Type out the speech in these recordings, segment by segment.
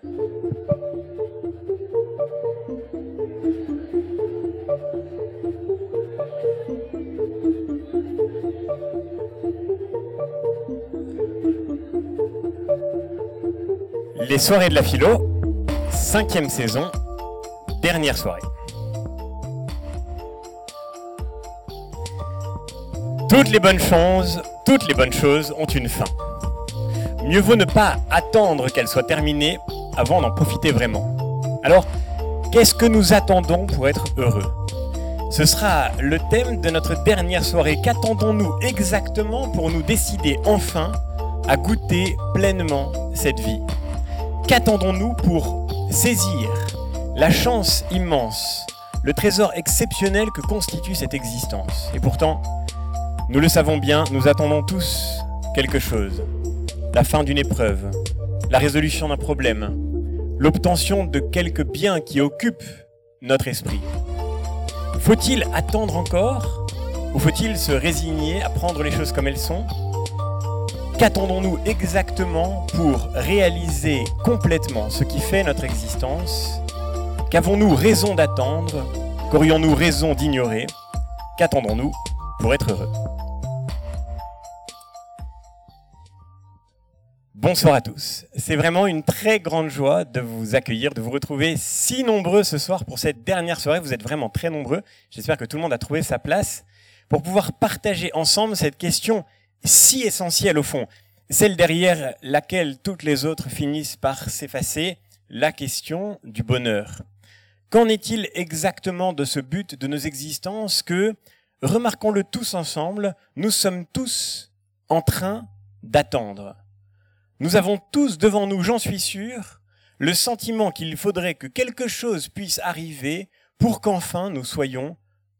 Les soirées de la philo, cinquième saison, dernière soirée. Toutes les bonnes choses, toutes les bonnes choses ont une fin. Mieux vaut ne pas attendre qu'elle soit terminée avant d'en profiter vraiment. Alors, qu'est-ce que nous attendons pour être heureux? Ce sera le thème de notre dernière soirée. Qu'attendons-nous exactement pour nous décider enfin à goûter pleinement cette vie? Qu'attendons-nous pour saisir la chance immense, le trésor exceptionnel que constitue cette existence? Et pourtant, nous le savons bien, nous attendons tous quelque chose. La fin d'une épreuve, la résolution d'un problème, l'obtention de quelques biens qui occupent notre esprit. Faut-il attendre encore ou faut-il se résigner à prendre les choses comme elles sont? Qu'attendons-nous exactement pour réaliser complètement ce qui fait notre existence? Qu'avons-nous raison d'attendre? Qu'aurions-nous raison d'ignorer? Qu'attendons-nous pour être heureux? Bonsoir à tous. C'est vraiment une très grande joie de vous accueillir, de vous retrouver si nombreux ce soir pour cette dernière soirée. Vous êtes vraiment très nombreux. J'espère que tout le monde a trouvé sa place pour pouvoir partager ensemble cette question si essentielle au fond, celle derrière laquelle toutes les autres finissent par s'effacer, la question du bonheur. Qu'en est-il exactement de ce but de nos existences que, remarquons-le tous ensemble, nous sommes tous en train d'attendre? Nous avons tous devant nous, j'en suis sûr, le sentiment qu'il faudrait que quelque chose puisse arriver pour qu'enfin nous soyons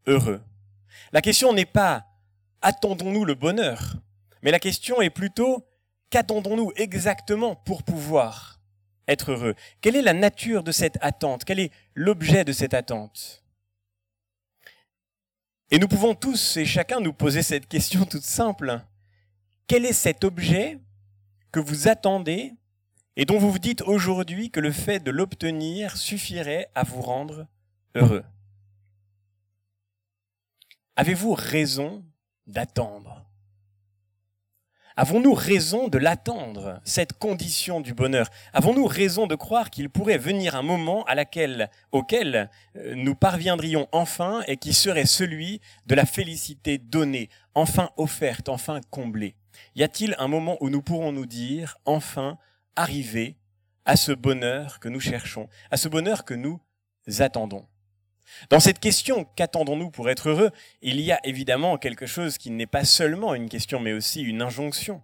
heureux. La question n'est pas attendons-nous le bonheur, mais la question est plutôt qu'attendons-nous exactement pour pouvoir être heureux? Quelle est la nature de cette attente? Quel est l'objet de cette attente? Et nous pouvons tous et chacun nous poser cette question toute simple. Quel est cet objet que vous attendez et dont vous vous dites aujourd'hui que le fait de l'obtenir suffirait à vous rendre heureux. Avez-vous raison d'attendre? Avons-nous raison de l'attendre, cette condition du bonheur? Avons-nous raison de croire qu'il pourrait venir un moment à laquelle, auquel euh, nous parviendrions enfin et qui serait celui de la félicité donnée, enfin offerte, enfin comblée? Y a-t-il un moment où nous pourrons nous dire, enfin, arriver à ce bonheur que nous cherchons, à ce bonheur que nous attendons? Dans cette question, qu'attendons-nous pour être heureux? Il y a évidemment quelque chose qui n'est pas seulement une question, mais aussi une injonction.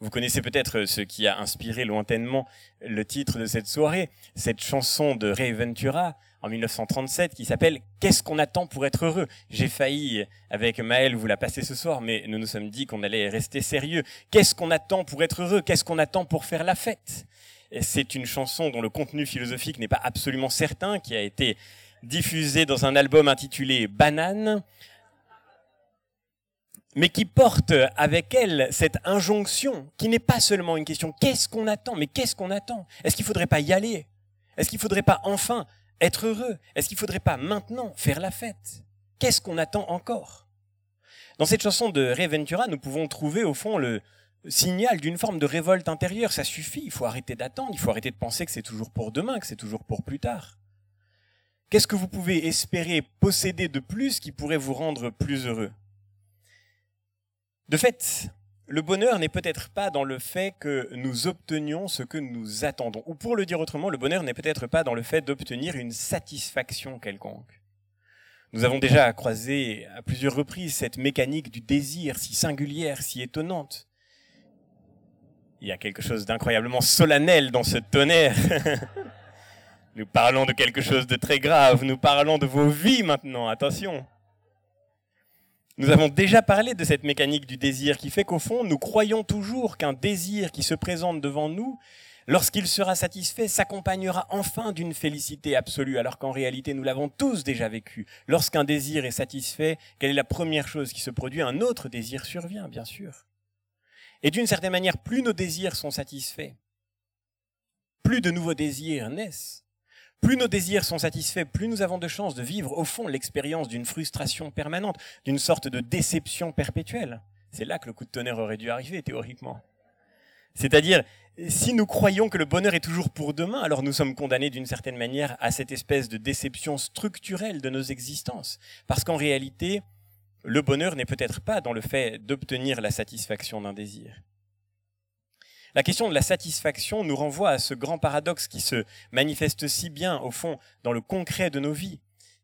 Vous connaissez peut-être ce qui a inspiré lointainement le titre de cette soirée, cette chanson de Ray Ventura en 1937 qui s'appelle Qu'est-ce qu'on attend pour être heureux? J'ai failli, avec Maël, vous la passer ce soir, mais nous nous sommes dit qu'on allait rester sérieux. Qu'est-ce qu'on attend pour être heureux? Qu'est-ce qu'on attend pour faire la fête? C'est une chanson dont le contenu philosophique n'est pas absolument certain, qui a été diffusée dans un album intitulé Banane mais qui porte avec elle cette injonction qui n'est pas seulement une question qu'est-ce qu'on attend, mais qu'est-ce qu'on attend? Est-ce qu'il ne faudrait pas y aller? Est-ce qu'il ne faudrait pas enfin être heureux. Est-ce qu'il ne faudrait pas maintenant faire la fête? Qu'est-ce qu'on attend encore? Dans cette chanson de Reventura, nous pouvons trouver au fond le signal d'une forme de révolte intérieure. Ça suffit, il faut arrêter d'attendre, il faut arrêter de penser que c'est toujours pour demain, que c'est toujours pour plus tard. Qu'est-ce que vous pouvez espérer posséder de plus qui pourrait vous rendre plus heureux? De fait, le bonheur n'est peut-être pas dans le fait que nous obtenions ce que nous attendons. Ou pour le dire autrement, le bonheur n'est peut-être pas dans le fait d'obtenir une satisfaction quelconque. Nous avons déjà croisé à plusieurs reprises cette mécanique du désir si singulière, si étonnante. Il y a quelque chose d'incroyablement solennel dans ce tonnerre. nous parlons de quelque chose de très grave, nous parlons de vos vies maintenant, attention. Nous avons déjà parlé de cette mécanique du désir qui fait qu'au fond, nous croyons toujours qu'un désir qui se présente devant nous, lorsqu'il sera satisfait, s'accompagnera enfin d'une félicité absolue, alors qu'en réalité, nous l'avons tous déjà vécu. Lorsqu'un désir est satisfait, quelle est la première chose qui se produit? Un autre désir survient, bien sûr. Et d'une certaine manière, plus nos désirs sont satisfaits, plus de nouveaux désirs naissent. Plus nos désirs sont satisfaits, plus nous avons de chances de vivre au fond l'expérience d'une frustration permanente, d'une sorte de déception perpétuelle. C'est là que le coup de tonnerre aurait dû arriver, théoriquement. C'est-à-dire, si nous croyons que le bonheur est toujours pour demain, alors nous sommes condamnés d'une certaine manière à cette espèce de déception structurelle de nos existences. Parce qu'en réalité, le bonheur n'est peut-être pas dans le fait d'obtenir la satisfaction d'un désir. La question de la satisfaction nous renvoie à ce grand paradoxe qui se manifeste si bien, au fond, dans le concret de nos vies.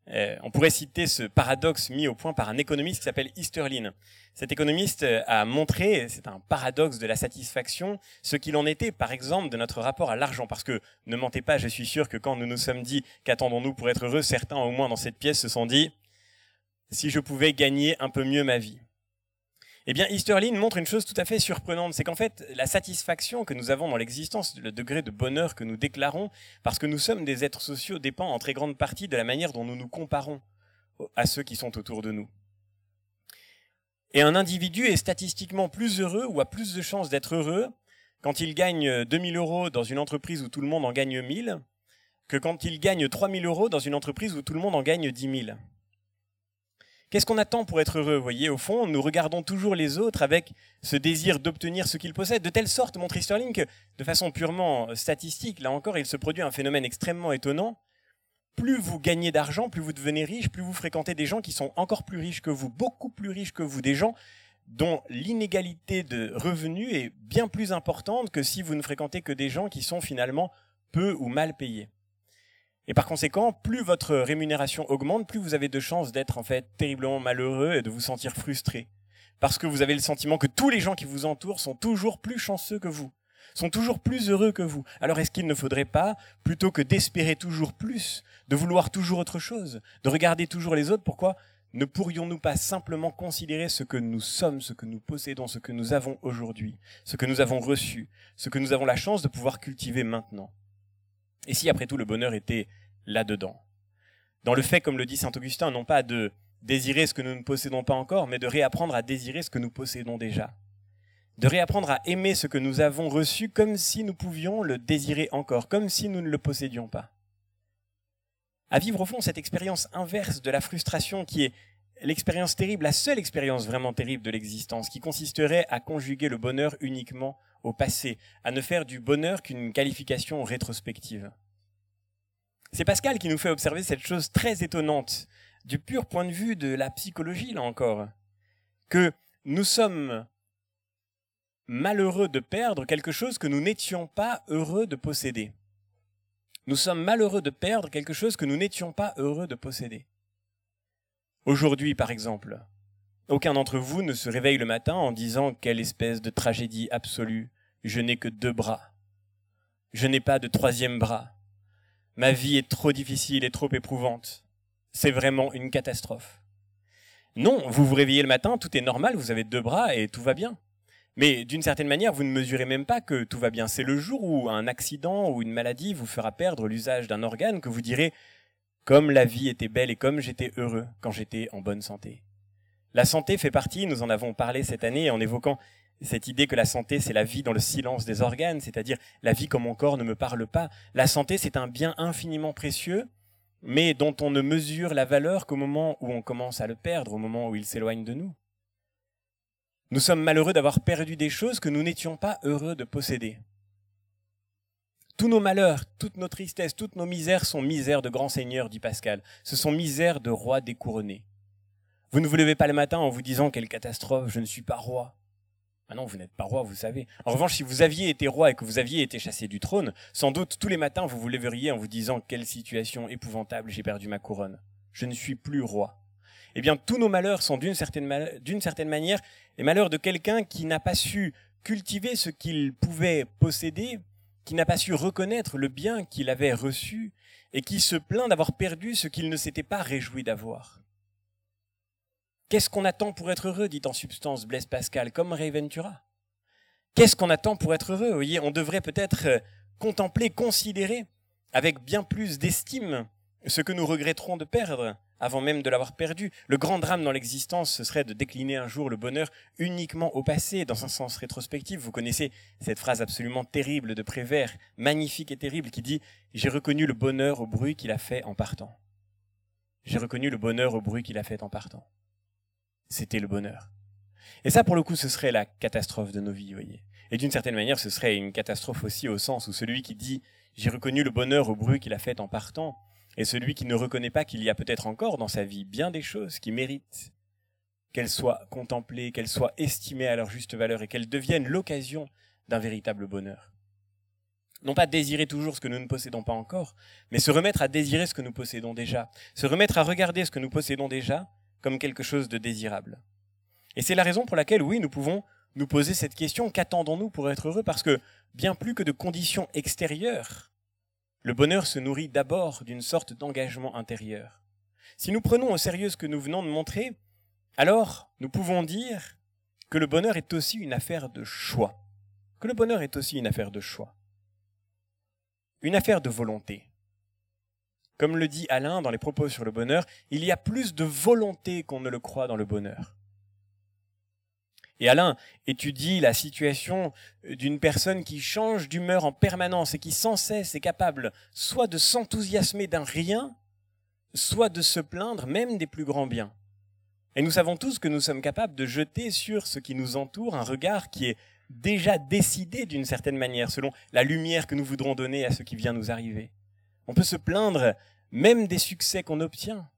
Euh, on pourrait citer ce paradoxe mis au point par un économiste qui s'appelle Easterlin. Cet économiste euh, a montré, c'est un paradoxe de la satisfaction, ce qu'il en était, par exemple, de notre rapport à l'argent. Parce que, ne mentez pas, je suis sûr que quand nous nous sommes dit qu'attendons-nous pour être heureux, certains, au moins dans cette pièce, se sont dit, si je pouvais gagner un peu mieux ma vie. Eh bien, Easterlin montre une chose tout à fait surprenante, c'est qu'en fait, la satisfaction que nous avons dans l'existence, le degré de bonheur que nous déclarons, parce que nous sommes des êtres sociaux, dépend en très grande partie de la manière dont nous nous comparons à ceux qui sont autour de nous. Et un individu est statistiquement plus heureux ou a plus de chances d'être heureux quand il gagne 2000 euros dans une entreprise où tout le monde en gagne 1000 que quand il gagne 3000 euros dans une entreprise où tout le monde en gagne 10 000. Qu'est-ce qu'on attend pour être heureux? Vous voyez, au fond, nous regardons toujours les autres avec ce désir d'obtenir ce qu'ils possèdent, de telle sorte, montre Sterling, que de façon purement statistique, là encore, il se produit un phénomène extrêmement étonnant plus vous gagnez d'argent, plus vous devenez riche, plus vous fréquentez des gens qui sont encore plus riches que vous, beaucoup plus riches que vous, des gens dont l'inégalité de revenus est bien plus importante que si vous ne fréquentez que des gens qui sont finalement peu ou mal payés. Et par conséquent, plus votre rémunération augmente, plus vous avez de chances d'être en fait terriblement malheureux et de vous sentir frustré. Parce que vous avez le sentiment que tous les gens qui vous entourent sont toujours plus chanceux que vous sont toujours plus heureux que vous. Alors est-ce qu'il ne faudrait pas, plutôt que d'espérer toujours plus, de vouloir toujours autre chose, de regarder toujours les autres, pourquoi ne pourrions-nous pas simplement considérer ce que nous sommes, ce que nous possédons, ce que nous avons aujourd'hui, ce que nous avons reçu, ce que nous avons la chance de pouvoir cultiver maintenant? Et si après tout le bonheur était là-dedans? Dans le fait, comme le dit Saint Augustin, non pas de désirer ce que nous ne possédons pas encore, mais de réapprendre à désirer ce que nous possédons déjà de réapprendre à aimer ce que nous avons reçu comme si nous pouvions le désirer encore, comme si nous ne le possédions pas. À vivre au fond cette expérience inverse de la frustration qui est l'expérience terrible, la seule expérience vraiment terrible de l'existence, qui consisterait à conjuguer le bonheur uniquement au passé, à ne faire du bonheur qu'une qualification rétrospective. C'est Pascal qui nous fait observer cette chose très étonnante, du pur point de vue de la psychologie, là encore, que nous sommes malheureux de perdre quelque chose que nous n'étions pas heureux de posséder. Nous sommes malheureux de perdre quelque chose que nous n'étions pas heureux de posséder. Aujourd'hui, par exemple, aucun d'entre vous ne se réveille le matin en disant quelle espèce de tragédie absolue, je n'ai que deux bras. Je n'ai pas de troisième bras. Ma vie est trop difficile et trop éprouvante. C'est vraiment une catastrophe. Non, vous vous réveillez le matin, tout est normal, vous avez deux bras et tout va bien. Mais d'une certaine manière, vous ne mesurez même pas que tout va bien. C'est le jour où un accident ou une maladie vous fera perdre l'usage d'un organe que vous direz comme la vie était belle et comme j'étais heureux quand j'étais en bonne santé. La santé fait partie, nous en avons parlé cette année en évoquant cette idée que la santé c'est la vie dans le silence des organes, c'est-à-dire la vie comme mon corps ne me parle pas. La santé c'est un bien infiniment précieux, mais dont on ne mesure la valeur qu'au moment où on commence à le perdre, au moment où il s'éloigne de nous. Nous sommes malheureux d'avoir perdu des choses que nous n'étions pas heureux de posséder. Tous nos malheurs, toutes nos tristesses, toutes nos misères sont misères de grands seigneurs, dit Pascal. Ce sont misères de rois découronnés. Vous ne vous levez pas le matin en vous disant quelle catastrophe, je ne suis pas roi. Ah non, vous n'êtes pas roi, vous savez. En revanche, si vous aviez été roi et que vous aviez été chassé du trône, sans doute tous les matins vous vous lèveriez en vous disant quelle situation épouvantable, j'ai perdu ma couronne. Je ne suis plus roi eh bien tous nos malheurs sont d'une certaine manière les malheurs de quelqu'un qui n'a pas su cultiver ce qu'il pouvait posséder, qui n'a pas su reconnaître le bien qu'il avait reçu, et qui se plaint d'avoir perdu ce qu'il ne s'était pas réjoui d'avoir. Qu'est-ce qu'on attend pour être heureux dit en substance Blaise Pascal, comme Ray Ventura. Qu'est-ce qu'on attend pour être heureux Vous voyez, on devrait peut-être euh, contempler, considérer avec bien plus d'estime ce que nous regretterons de perdre, avant même de l'avoir perdu. Le grand drame dans l'existence, ce serait de décliner un jour le bonheur uniquement au passé, dans un sens rétrospectif. Vous connaissez cette phrase absolument terrible de Prévert, magnifique et terrible, qui dit ⁇ J'ai reconnu le bonheur au bruit qu'il a fait en partant. J'ai reconnu le bonheur au bruit qu'il a fait en partant. C'était le bonheur. Et ça, pour le coup, ce serait la catastrophe de nos vies, voyez. Et d'une certaine manière, ce serait une catastrophe aussi au sens où celui qui dit ⁇ J'ai reconnu le bonheur au bruit qu'il a fait en partant ⁇ et celui qui ne reconnaît pas qu'il y a peut-être encore dans sa vie bien des choses qui méritent qu'elles soient contemplées, qu'elles soient estimées à leur juste valeur et qu'elles deviennent l'occasion d'un véritable bonheur. Non pas désirer toujours ce que nous ne possédons pas encore, mais se remettre à désirer ce que nous possédons déjà, se remettre à regarder ce que nous possédons déjà comme quelque chose de désirable. Et c'est la raison pour laquelle, oui, nous pouvons nous poser cette question, qu'attendons-nous pour être heureux? Parce que bien plus que de conditions extérieures, le bonheur se nourrit d'abord d'une sorte d'engagement intérieur. Si nous prenons au sérieux ce que nous venons de montrer, alors nous pouvons dire que le bonheur est aussi une affaire de choix. Que le bonheur est aussi une affaire de choix. Une affaire de volonté. Comme le dit Alain dans les propos sur le bonheur, il y a plus de volonté qu'on ne le croit dans le bonheur. Et Alain étudie la situation d'une personne qui change d'humeur en permanence et qui sans cesse est capable soit de s'enthousiasmer d'un rien, soit de se plaindre même des plus grands biens. Et nous savons tous que nous sommes capables de jeter sur ce qui nous entoure un regard qui est déjà décidé d'une certaine manière, selon la lumière que nous voudrons donner à ce qui vient nous arriver. On peut se plaindre même des succès qu'on obtient.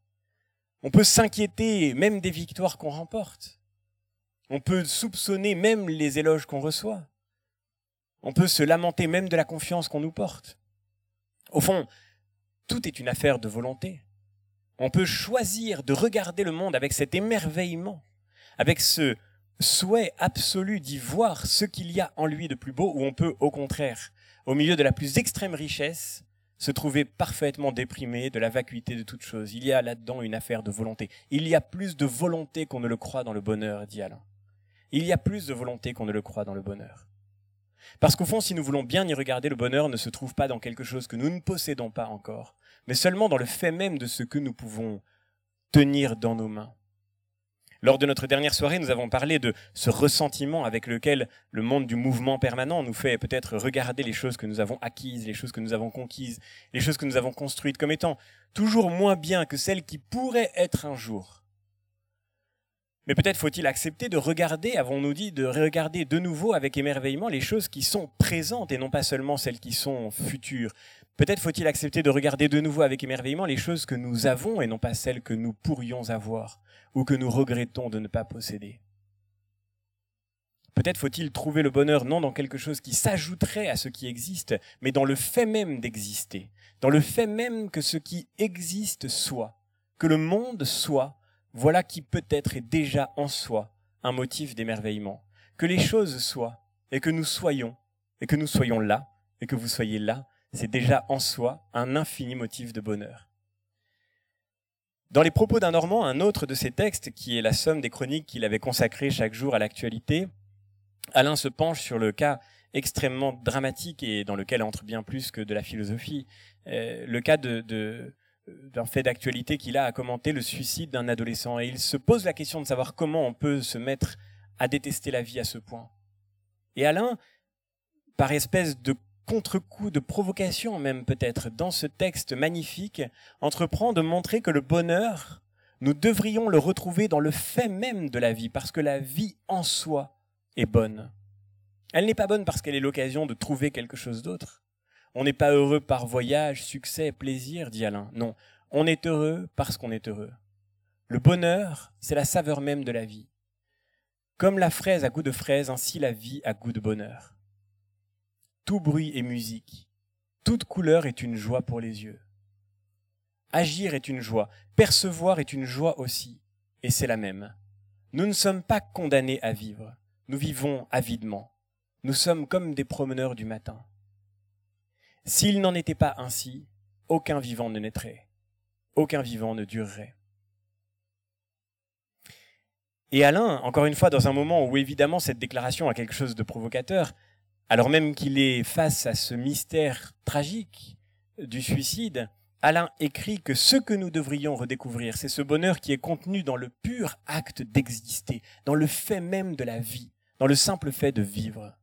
On peut s'inquiéter même des victoires qu'on remporte. On peut soupçonner même les éloges qu'on reçoit. On peut se lamenter même de la confiance qu'on nous porte. Au fond, tout est une affaire de volonté. On peut choisir de regarder le monde avec cet émerveillement, avec ce souhait absolu d'y voir ce qu'il y a en lui de plus beau, ou on peut, au contraire, au milieu de la plus extrême richesse, se trouver parfaitement déprimé de la vacuité de toute chose. Il y a là-dedans une affaire de volonté. Il y a plus de volonté qu'on ne le croit dans le bonheur, dit Alain il y a plus de volonté qu'on ne le croit dans le bonheur. Parce qu'au fond, si nous voulons bien y regarder, le bonheur ne se trouve pas dans quelque chose que nous ne possédons pas encore, mais seulement dans le fait même de ce que nous pouvons tenir dans nos mains. Lors de notre dernière soirée, nous avons parlé de ce ressentiment avec lequel le monde du mouvement permanent nous fait peut-être regarder les choses que nous avons acquises, les choses que nous avons conquises, les choses que nous avons construites comme étant toujours moins bien que celles qui pourraient être un jour. Mais peut-être faut-il accepter de regarder, avons-nous dit, de regarder de nouveau avec émerveillement les choses qui sont présentes et non pas seulement celles qui sont futures. Peut-être faut-il accepter de regarder de nouveau avec émerveillement les choses que nous avons et non pas celles que nous pourrions avoir ou que nous regrettons de ne pas posséder. Peut-être faut-il trouver le bonheur non dans quelque chose qui s'ajouterait à ce qui existe, mais dans le fait même d'exister, dans le fait même que ce qui existe soit, que le monde soit, voilà qui peut-être est déjà en soi un motif d'émerveillement. Que les choses soient, et que nous soyons, et que nous soyons là, et que vous soyez là, c'est déjà en soi un infini motif de bonheur. Dans les propos d'un Normand, un autre de ses textes, qui est la somme des chroniques qu'il avait consacrées chaque jour à l'actualité, Alain se penche sur le cas extrêmement dramatique et dans lequel entre bien plus que de la philosophie, euh, le cas d'un fait d'actualité qu'il a à commenter le suicide d'un adolescent. Et il se pose la question de savoir comment on peut se mettre à détester la vie à ce point. Et Alain, par espèce de contre-coup, de provocation même peut-être, dans ce texte magnifique, entreprend de montrer que le bonheur, nous devrions le retrouver dans le fait même de la vie, parce que la vie en soi est bonne. Elle n'est pas bonne parce qu'elle est l'occasion de trouver quelque chose d'autre. On n'est pas heureux par voyage, succès, plaisir, dit Alain. Non, on est heureux parce qu'on est heureux. Le bonheur, c'est la saveur même de la vie. Comme la fraise a goût de fraise, ainsi la vie a goût de bonheur. Tout bruit est musique. Toute couleur est une joie pour les yeux. Agir est une joie. Percevoir est une joie aussi. Et c'est la même. Nous ne sommes pas condamnés à vivre. Nous vivons avidement. Nous sommes comme des promeneurs du matin. S'il n'en était pas ainsi, aucun vivant ne naîtrait, aucun vivant ne durerait. Et Alain, encore une fois, dans un moment où évidemment cette déclaration a quelque chose de provocateur, alors même qu'il est face à ce mystère tragique du suicide, Alain écrit que ce que nous devrions redécouvrir, c'est ce bonheur qui est contenu dans le pur acte d'exister, dans le fait même de la vie, dans le simple fait de vivre.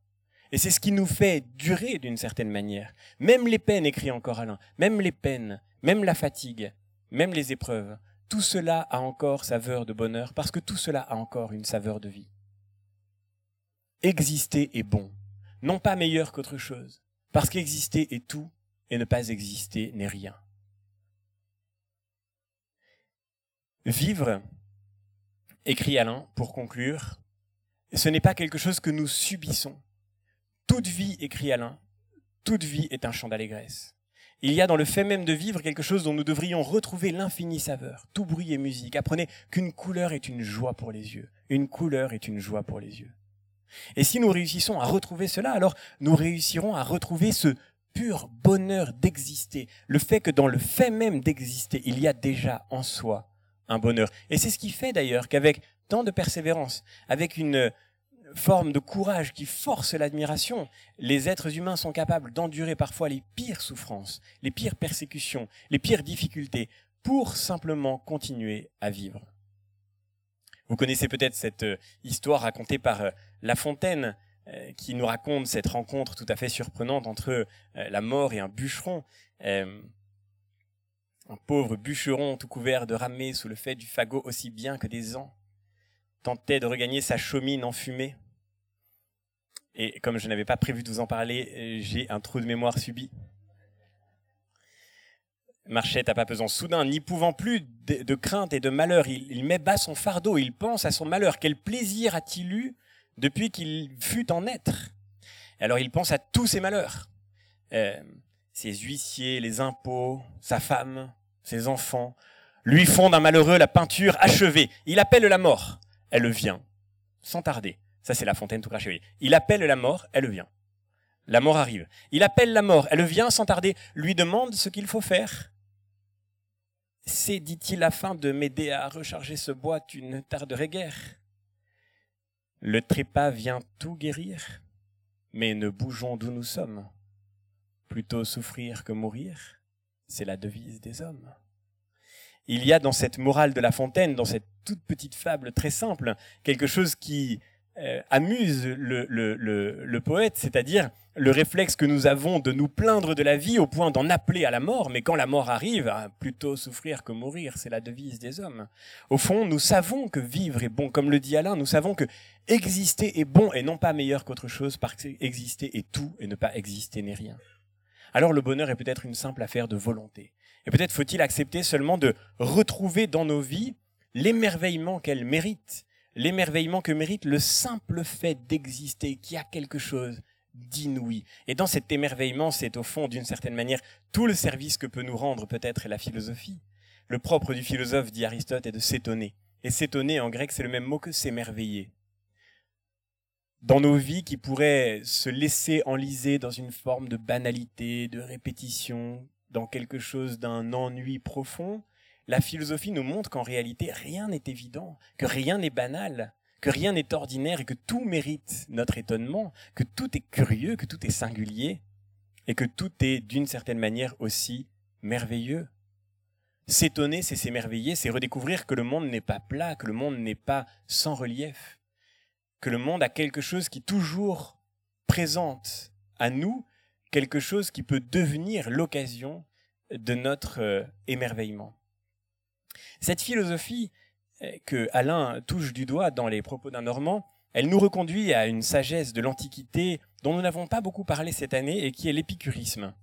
Et c'est ce qui nous fait durer d'une certaine manière. Même les peines, écrit encore Alain, même les peines, même la fatigue, même les épreuves, tout cela a encore saveur de bonheur parce que tout cela a encore une saveur de vie. Exister est bon, non pas meilleur qu'autre chose, parce qu'exister est tout et ne pas exister n'est rien. Vivre, écrit Alain pour conclure, ce n'est pas quelque chose que nous subissons. Toute vie, écrit Alain, toute vie est un chant d'allégresse. Il y a dans le fait même de vivre quelque chose dont nous devrions retrouver l'infinie saveur. Tout bruit et musique. Apprenez qu'une couleur est une joie pour les yeux. Une couleur est une joie pour les yeux. Et si nous réussissons à retrouver cela, alors nous réussirons à retrouver ce pur bonheur d'exister. Le fait que dans le fait même d'exister, il y a déjà en soi un bonheur. Et c'est ce qui fait d'ailleurs qu'avec tant de persévérance, avec une forme de courage qui force l'admiration, les êtres humains sont capables d'endurer parfois les pires souffrances, les pires persécutions, les pires difficultés, pour simplement continuer à vivre. Vous connaissez peut-être cette euh, histoire racontée par euh, La Fontaine, euh, qui nous raconte cette rencontre tout à fait surprenante entre la mort et un bûcheron. Un pauvre bûcheron tout couvert de ramée sous le fait du fagot aussi bien que des ans tentait de regagner sa chaumine enfumée. Et comme je n'avais pas prévu de vous en parler, euh, j'ai un trou de mémoire subi. Marchette à pas pesant soudain, n'y pouvant plus de, crainte et de malheur, il, met bas son fardeau, il pense à son malheur. Quel plaisir a-t-il eu depuis qu'il fut en être Alors il pense à tous ses malheurs. Euh, ses huissiers, les impôts, sa femme, ses enfants, lui font d'un malheureux la peinture achevée. Il appelle la mort. Elle vient, sans tarder. Ça, c'est la fontaine tout crachée. Il appelle la mort, elle vient. La mort arrive. Il appelle la mort, elle vient sans tarder, lui demande ce qu'il faut faire. C'est, dit-il, afin de m'aider à recharger ce bois, tu ne tarderais guère. Le trépas vient tout guérir, mais ne bougeons d'où nous sommes. Plutôt souffrir que mourir, c'est la devise des hommes. Il y a dans cette morale de La Fontaine, dans cette toute petite fable très simple, quelque chose qui euh, amuse le, le, le, le poète, c'est-à-dire le réflexe que nous avons de nous plaindre de la vie au point d'en appeler à la mort, mais quand la mort arrive, plutôt souffrir que mourir, c'est la devise des hommes. Au fond, nous savons que vivre est bon, comme le dit Alain, nous savons que exister est bon et non pas meilleur qu'autre chose, parce que exister est tout et ne pas exister n'est rien alors le bonheur est peut-être une simple affaire de volonté. Et peut-être faut-il accepter seulement de retrouver dans nos vies l'émerveillement qu'elles méritent, l'émerveillement que mérite le simple fait d'exister, qui a quelque chose d'inouï. Et dans cet émerveillement, c'est au fond, d'une certaine manière, tout le service que peut nous rendre peut-être la philosophie. Le propre du philosophe, dit Aristote, est de s'étonner. Et s'étonner, en grec, c'est le même mot que s'émerveiller dans nos vies qui pourraient se laisser enliser dans une forme de banalité, de répétition, dans quelque chose d'un ennui profond, la philosophie nous montre qu'en réalité rien n'est évident, que rien n'est banal, que rien n'est ordinaire et que tout mérite notre étonnement, que tout est curieux, que tout est singulier et que tout est d'une certaine manière aussi merveilleux. S'étonner, c'est s'émerveiller, c'est redécouvrir que le monde n'est pas plat, que le monde n'est pas sans relief, que le monde a quelque chose qui toujours présente à nous quelque chose qui peut devenir l'occasion de notre euh, émerveillement. Cette philosophie euh, que Alain touche du doigt dans les propos d'un Normand, elle nous reconduit à une sagesse de l'Antiquité dont nous n'avons pas beaucoup parlé cette année et qui est l'épicurisme.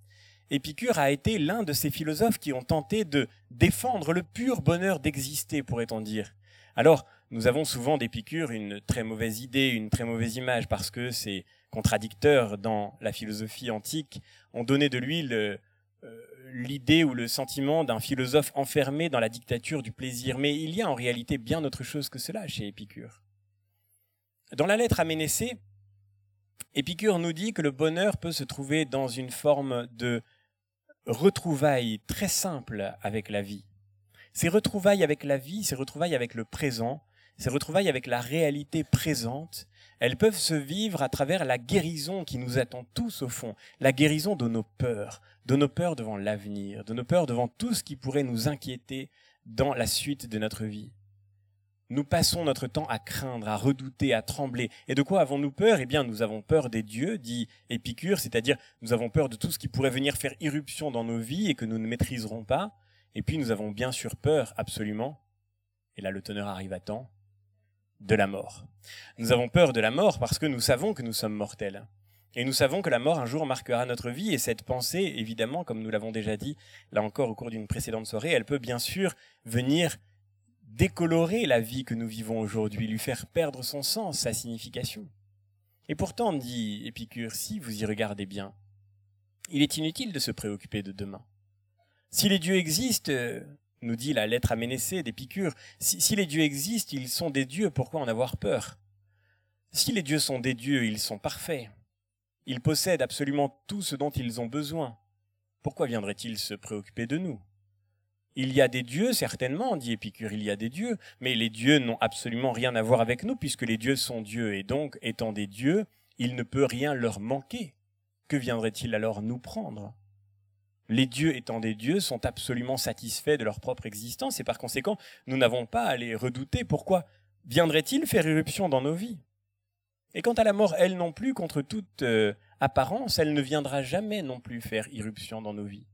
Épicure a été l'un de ces philosophes qui ont tenté de défendre le pur bonheur d'exister, pourrait-on dire. Alors, nous avons souvent d'Épicure une très mauvaise idée, une très mauvaise image, parce que ces contradicteurs dans la philosophie antique ont donné de lui euh, l'idée ou le sentiment d'un philosophe enfermé dans la dictature du plaisir. Mais il y a en réalité bien autre chose que cela chez Épicure. Dans la lettre à Ménécée, Épicure nous dit que le bonheur peut se trouver dans une forme de retrouvaille très simple avec la vie. Ces retrouvailles avec la vie, ces retrouvailles avec le présent, ces retrouvailles avec la réalité présente, elles peuvent se vivre à travers la guérison qui nous attend tous au fond, la guérison de nos peurs, de nos peurs devant l'avenir, de nos peurs devant tout ce qui pourrait nous inquiéter dans la suite de notre vie. Nous passons notre temps à craindre, à redouter, à trembler. Et de quoi avons-nous peur? Eh bien, nous avons peur des dieux, dit Épicure, c'est-à-dire nous avons peur de tout ce qui pourrait venir faire irruption dans nos vies et que nous ne maîtriserons pas. Et puis nous avons bien sûr peur, absolument, et là le teneur arrive à temps, de la mort. Nous avons peur de la mort parce que nous savons que nous sommes mortels. Et nous savons que la mort un jour marquera notre vie et cette pensée, évidemment, comme nous l'avons déjà dit là encore au cours d'une précédente soirée, elle peut bien sûr venir décolorer la vie que nous vivons aujourd'hui, lui faire perdre son sens, sa signification. Et pourtant, dit Épicure, si vous y regardez bien, il est inutile de se préoccuper de demain. Si les dieux existent, nous dit la lettre à Ménécée d'Épicure, si, les dieux existent, ils sont des dieux, pourquoi en avoir peur? Si les dieux sont des dieux, ils sont parfaits. Ils possèdent absolument tout ce dont ils ont besoin. Pourquoi viendraient-ils se préoccuper de nous? Il y a des dieux, certainement, dit Épicure, il y a des dieux, mais les dieux n'ont absolument rien à voir avec nous, puisque les dieux sont dieux, et donc, étant des dieux, il ne peut rien leur manquer. Que viendraient-ils alors nous prendre? Les dieux étant des dieux sont absolument satisfaits de leur propre existence et par conséquent, nous n'avons pas à les redouter. Pourquoi viendraient-ils faire irruption dans nos vies? Et quant à la mort, elle non plus, contre toute euh, apparence, elle ne viendra jamais non plus faire irruption dans nos vies.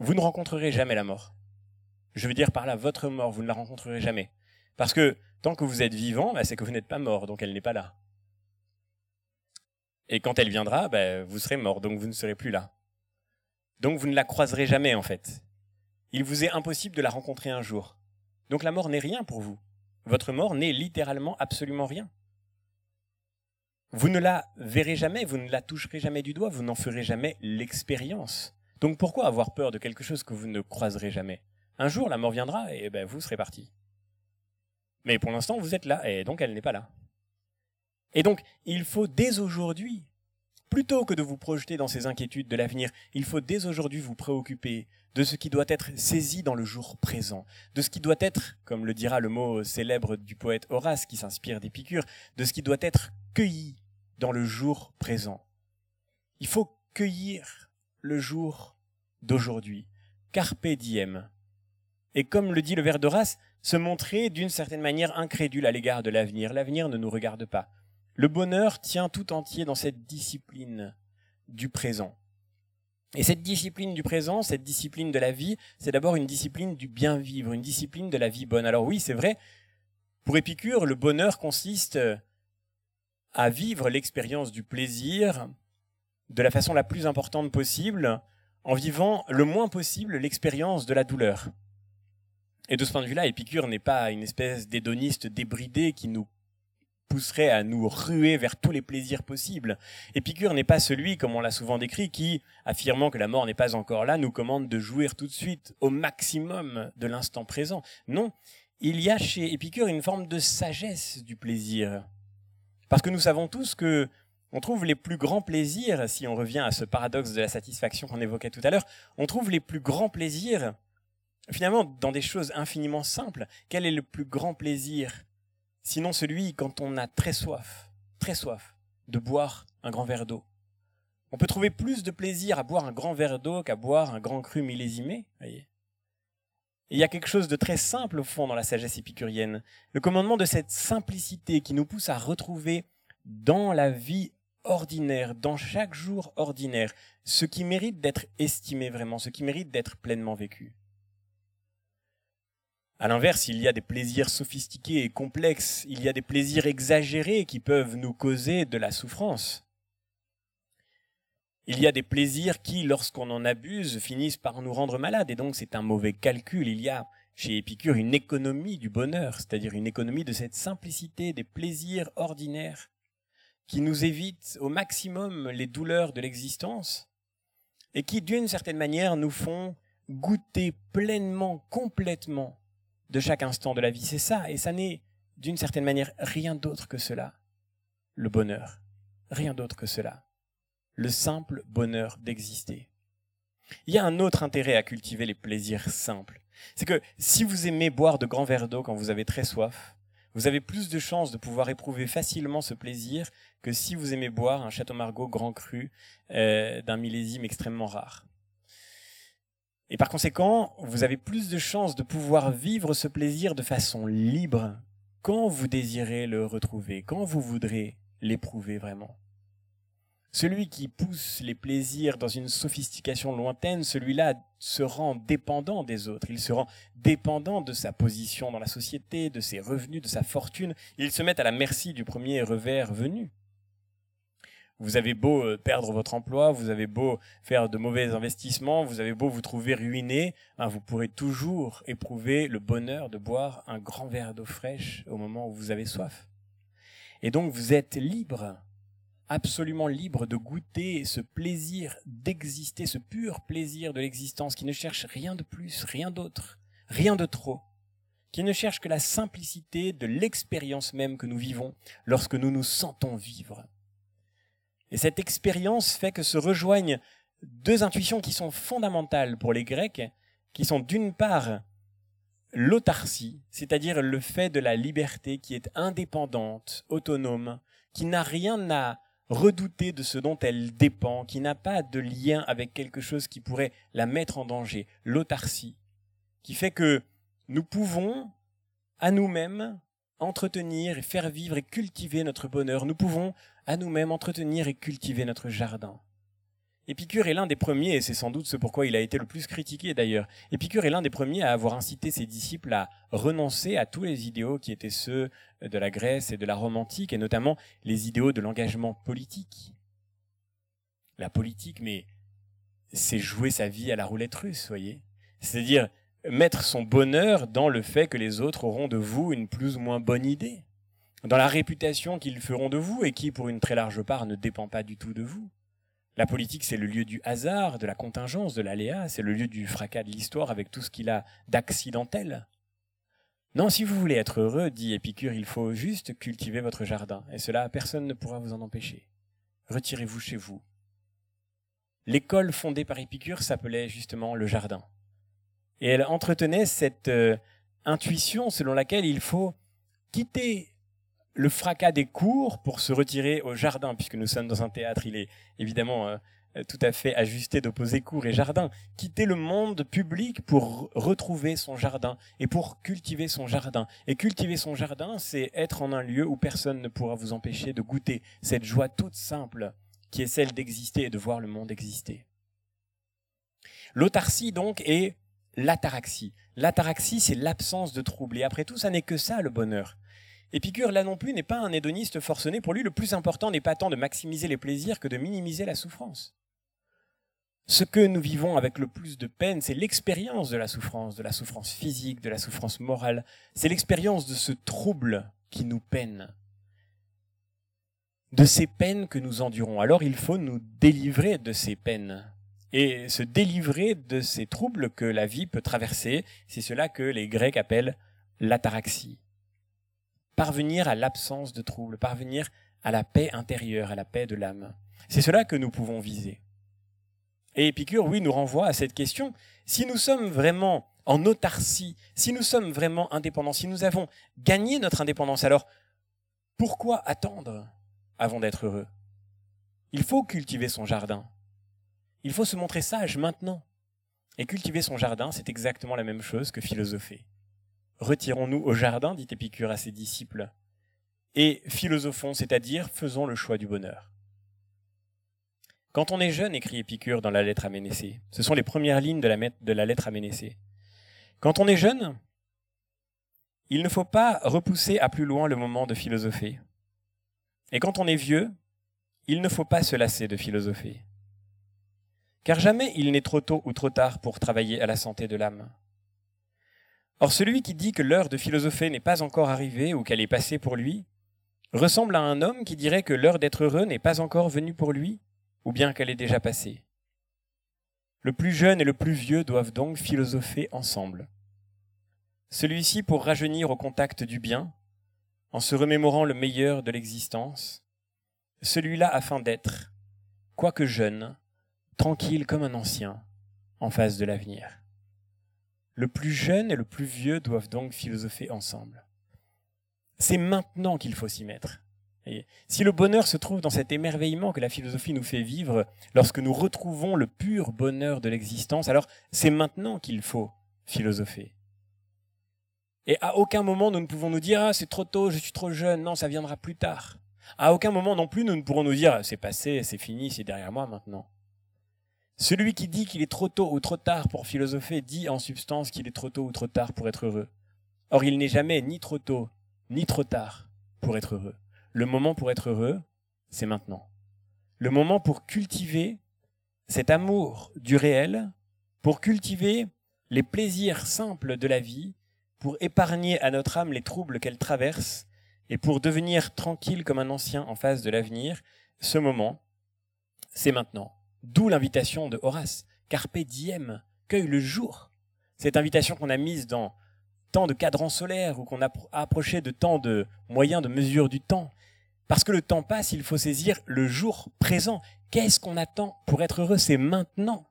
Vous ne rencontrerez jamais la mort. Je veux dire par là, votre mort, vous ne la rencontrerez jamais. Parce que tant que vous êtes vivant, bah, c'est que vous n'êtes pas mort, donc elle n'est pas là. Et quand elle viendra, ben, vous serez mort, donc vous ne serez plus là. Donc vous ne la croiserez jamais en fait. Il vous est impossible de la rencontrer un jour. Donc la mort n'est rien pour vous. Votre mort n'est littéralement absolument rien. Vous ne la verrez jamais, vous ne la toucherez jamais du doigt, vous n'en ferez jamais l'expérience. Donc pourquoi avoir peur de quelque chose que vous ne croiserez jamais? Un jour, la mort viendra et ben, vous serez parti. Mais pour l'instant, vous êtes là et donc elle n'est pas là. Et donc, il faut dès aujourd'hui, plutôt que de vous projeter dans ces inquiétudes de l'avenir, il faut dès aujourd'hui vous préoccuper de ce qui doit être saisi dans le jour présent, de ce qui doit être, comme le dira le mot célèbre du poète Horace qui s'inspire d'Épicure, de ce qui doit être cueilli dans le jour présent. Il faut cueillir le jour d'aujourd'hui, carpe diem. Et comme le dit le vers d'Horace, se montrer d'une certaine manière incrédule à l'égard de l'avenir. L'avenir ne nous regarde pas. Le bonheur tient tout entier dans cette discipline du présent. Et cette discipline du présent, cette discipline de la vie, c'est d'abord une discipline du bien vivre, une discipline de la vie bonne. Alors oui, c'est vrai, pour Épicure, le bonheur consiste à vivre l'expérience du plaisir de la façon la plus importante possible, en vivant le moins possible l'expérience de la douleur. Et de ce point de vue-là, Épicure n'est pas une espèce d'hédoniste débridé qui nous pousserait à nous ruer vers tous les plaisirs possibles. Épicure n'est pas celui, comme on l'a souvent décrit, qui, affirmant que la mort n'est pas encore là, nous commande de jouir tout de suite au maximum de l'instant présent. Non, il y a chez Épicure une forme de sagesse du plaisir. Parce que nous savons tous que on trouve les plus grands plaisirs, si on revient à ce paradoxe de la satisfaction qu'on évoquait tout à l'heure, on trouve les plus grands plaisirs finalement dans des choses infiniment simples. Quel est le plus grand plaisir sinon celui quand on a très soif, très soif, de boire un grand verre d'eau. On peut trouver plus de plaisir à boire un grand verre d'eau qu'à boire un grand cru millésimé, voyez. il y a quelque chose de très simple au fond dans la sagesse épicurienne. Le commandement de cette simplicité qui nous pousse à retrouver dans la vie ordinaire, dans chaque jour ordinaire, ce qui mérite d'être estimé vraiment, ce qui mérite d'être pleinement vécu. À l'inverse, il y a des plaisirs sophistiqués et complexes, il y a des plaisirs exagérés qui peuvent nous causer de la souffrance. Il y a des plaisirs qui, lorsqu'on en abuse, finissent par nous rendre malades, et donc c'est un mauvais calcul. Il y a chez Épicure une économie du bonheur, c'est-à-dire une économie de cette simplicité des plaisirs ordinaires qui nous évitent au maximum les douleurs de l'existence et qui, d'une certaine manière, nous font goûter pleinement, complètement de chaque instant de la vie. C'est ça, et ça n'est d'une certaine manière rien d'autre que cela. Le bonheur. Rien d'autre que cela. Le simple bonheur d'exister. Il y a un autre intérêt à cultiver les plaisirs simples. C'est que si vous aimez boire de grands verres d'eau quand vous avez très soif, vous avez plus de chances de pouvoir éprouver facilement ce plaisir que si vous aimez boire un Château Margaux grand cru euh, d'un millésime extrêmement rare. Et par conséquent, vous avez plus de chances de pouvoir vivre ce plaisir de façon libre quand vous désirez le retrouver, quand vous voudrez l'éprouver vraiment. Celui qui pousse les plaisirs dans une sophistication lointaine, celui-là se rend dépendant des autres, il se rend dépendant de sa position dans la société, de ses revenus, de sa fortune, il se met à la merci du premier revers venu. Vous avez beau euh, perdre votre emploi, vous avez beau faire de mauvais investissements, vous avez beau vous trouver ruiné, hein, vous pourrez toujours éprouver le bonheur de boire un grand verre d'eau fraîche au moment où vous avez soif. Et donc vous êtes libre absolument libre de goûter ce plaisir d'exister, ce pur plaisir de l'existence qui ne cherche rien de plus, rien d'autre, rien de trop, qui ne cherche que la simplicité de l'expérience même que nous vivons lorsque nous nous sentons vivre. Et cette expérience fait que se rejoignent deux intuitions qui sont fondamentales pour les Grecs, qui sont d'une part l'autarcie, c'est-à-dire le fait de la liberté qui est indépendante, autonome, qui n'a rien à redouter de ce dont elle dépend, qui n'a pas de lien avec quelque chose qui pourrait la mettre en danger, l'autarcie, qui fait que nous pouvons à nous-mêmes entretenir et faire vivre et cultiver notre bonheur, nous pouvons à nous-mêmes entretenir et cultiver notre jardin. Épicure est l'un des premiers, et c'est sans doute ce pourquoi il a été le plus critiqué d'ailleurs, Épicure est l'un des premiers à avoir incité ses disciples à renoncer à tous les idéaux qui étaient ceux de la Grèce et de la Rome antique, et notamment les idéaux de l'engagement politique. La politique, mais c'est jouer sa vie à la roulette russe, voyez. C'est-à-dire mettre son bonheur dans le fait que les autres auront de vous une plus ou moins bonne idée, dans la réputation qu'ils feront de vous et qui, pour une très large part, ne dépend pas du tout de vous. La politique, c'est le lieu du hasard, de la contingence, de l'aléa, c'est le lieu du fracas de l'histoire avec tout ce qu'il a d'accidentel. Non, si vous voulez être heureux, dit Épicure, il faut juste cultiver votre jardin, et cela personne ne pourra vous en empêcher. Retirez-vous chez vous. L'école fondée par Épicure s'appelait justement le jardin. Et elle entretenait cette euh, intuition selon laquelle il faut quitter le fracas des cours pour se retirer au jardin, puisque nous sommes dans un théâtre, il est évidemment euh, tout à fait ajusté d'opposer cours et jardin. Quitter le monde public pour retrouver son jardin et pour cultiver son jardin. Et cultiver son jardin, c'est être en un lieu où personne ne pourra vous empêcher de goûter cette joie toute simple qui est celle d'exister et de voir le monde exister. L'autarcie, donc, est l'ataraxie. L'ataraxie, c'est l'absence de trouble. Et après tout, ça n'est que ça, le bonheur. Épicure, là non plus, n'est pas un hédoniste forcené. Pour lui, le plus important n'est pas tant de maximiser les plaisirs que de minimiser la souffrance. Ce que nous vivons avec le plus de peine, c'est l'expérience de la souffrance, de la souffrance physique, de la souffrance morale. C'est l'expérience de ce trouble qui nous peine. De ces peines que nous endurons. Alors il faut nous délivrer de ces peines. Et se délivrer de ces troubles que la vie peut traverser, c'est cela que les Grecs appellent l'ataraxie parvenir à l'absence de trouble, parvenir à la paix intérieure, à la paix de l'âme. C'est cela que nous pouvons viser. Et Épicure, oui, nous renvoie à cette question. Si nous sommes vraiment en autarcie, si nous sommes vraiment indépendants, si nous avons gagné notre indépendance, alors pourquoi attendre avant d'être heureux? Il faut cultiver son jardin. Il faut se montrer sage maintenant. Et cultiver son jardin, c'est exactement la même chose que philosopher. Retirons-nous au jardin, dit Épicure à ses disciples, et philosophons, c'est-à-dire faisons le choix du bonheur. Quand on est jeune, écrit Épicure dans la lettre à Ménécée, ce sont les premières lignes de la, lettre à Ménécée. Quand on est jeune, il ne faut pas repousser à plus loin le moment de philosopher. Et quand on est vieux, il ne faut pas se lasser de philosopher. Car jamais il n'est trop tôt ou trop tard pour travailler à la santé de l'âme. Or celui qui dit que l'heure de philosopher n'est pas encore arrivée ou qu'elle est passée pour lui, ressemble à un homme qui dirait que l'heure d'être heureux n'est pas encore venue pour lui, ou bien qu'elle est déjà passée. Le plus jeune et le plus vieux doivent donc philosopher ensemble. Celui-ci pour rajeunir au contact du bien, en se remémorant le meilleur de l'existence, celui-là afin d'être, quoique jeune, tranquille comme un ancien, en face de l'avenir. Le plus jeune et le plus vieux doivent donc philosopher ensemble. C'est maintenant qu'il faut s'y mettre. Et si le bonheur se trouve dans cet émerveillement que la philosophie nous fait vivre, lorsque nous retrouvons le pur bonheur de l'existence, alors c'est maintenant qu'il faut philosopher. Et à aucun moment nous ne pouvons nous dire ah c'est trop tôt, je suis trop jeune, non ça viendra plus tard. À aucun moment non plus nous ne pourrons nous dire c'est passé, c'est fini, c'est derrière moi maintenant. Celui qui dit qu'il est trop tôt ou trop tard pour philosopher dit en substance qu'il est trop tôt ou trop tard pour être heureux. Or il n'est jamais ni trop tôt ni trop tard pour être heureux. Le moment pour être heureux, c'est maintenant. Le moment pour cultiver cet amour du réel, pour cultiver les plaisirs simples de la vie, pour épargner à notre âme les troubles qu'elle traverse, et pour devenir tranquille comme un ancien en face de l'avenir, ce moment, c'est maintenant. D'où l'invitation de Horace, Carpe diem, cueille le jour. Cette invitation qu'on a mise dans tant de cadrans solaires ou qu'on a approché de tant de moyens de mesure du temps, parce que le temps passe, il faut saisir le jour présent. Qu'est-ce qu'on attend pour être heureux? C'est maintenant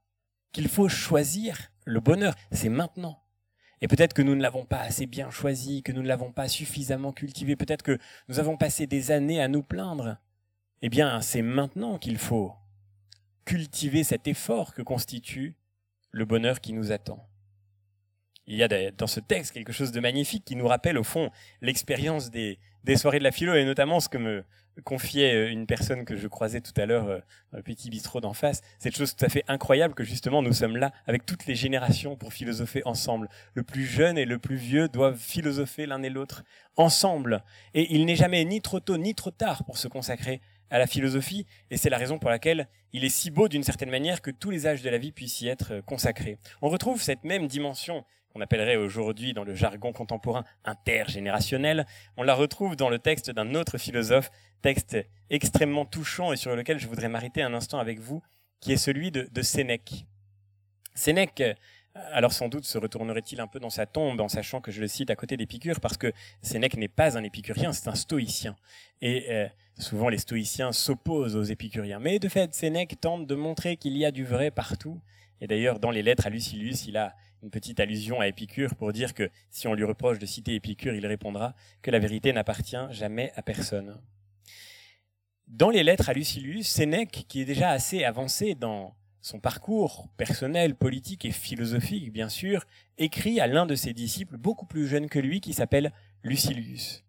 qu'il faut choisir le bonheur. C'est maintenant. Et peut-être que nous ne l'avons pas assez bien choisi, que nous ne l'avons pas suffisamment cultivé, peut-être que nous avons passé des années à nous plaindre. Eh bien, c'est maintenant qu'il faut cultiver cet effort que constitue le bonheur qui nous attend. Il y a dans ce texte quelque chose de magnifique qui nous rappelle au fond l'expérience des, soirées de la philo et notamment ce que me confiait euh, une personne que je croisais tout à l'heure euh, dans le petit bistrot d'en face, cette chose tout à fait incroyable que justement nous sommes là avec toutes les générations pour philosopher ensemble. Le plus jeune et le plus vieux doivent philosopher l'un et l'autre ensemble. Et il n'est jamais ni trop tôt ni trop tard pour se consacrer à la philosophie, et c'est la raison pour laquelle il est si beau d'une certaine manière que tous les âges de la vie puissent y être euh, consacrés. On retrouve cette même dimension qu'on appellerait aujourd'hui dans le jargon contemporain intergénérationnel, on la retrouve dans le texte d'un autre philosophe, texte extrêmement touchant et sur lequel je voudrais m'arrêter un instant avec vous, qui est celui de, Sénèque. Sénèque, euh, alors sans doute se retournerait-il un peu dans sa tombe en sachant que je le cite à côté d'Épicure, parce que Sénèque n'est pas un épicurien, c'est un stoïcien. Et euh, souvent les stoïciens s'opposent aux épicuriens. Mais de fait, Sénèque tente de montrer qu'il y a du vrai partout. Et d'ailleurs, dans les lettres à Lucilius, il a une petite allusion à Épicure pour dire que si on lui reproche de citer Épicure, il répondra que la vérité n'appartient jamais à personne. Dans les lettres à Lucilius, Sénèque, qui est déjà assez avancé dans son parcours personnel, politique et philosophique, bien sûr, écrit à l'un de ses disciples beaucoup plus jeune que lui qui s'appelle Lucilius.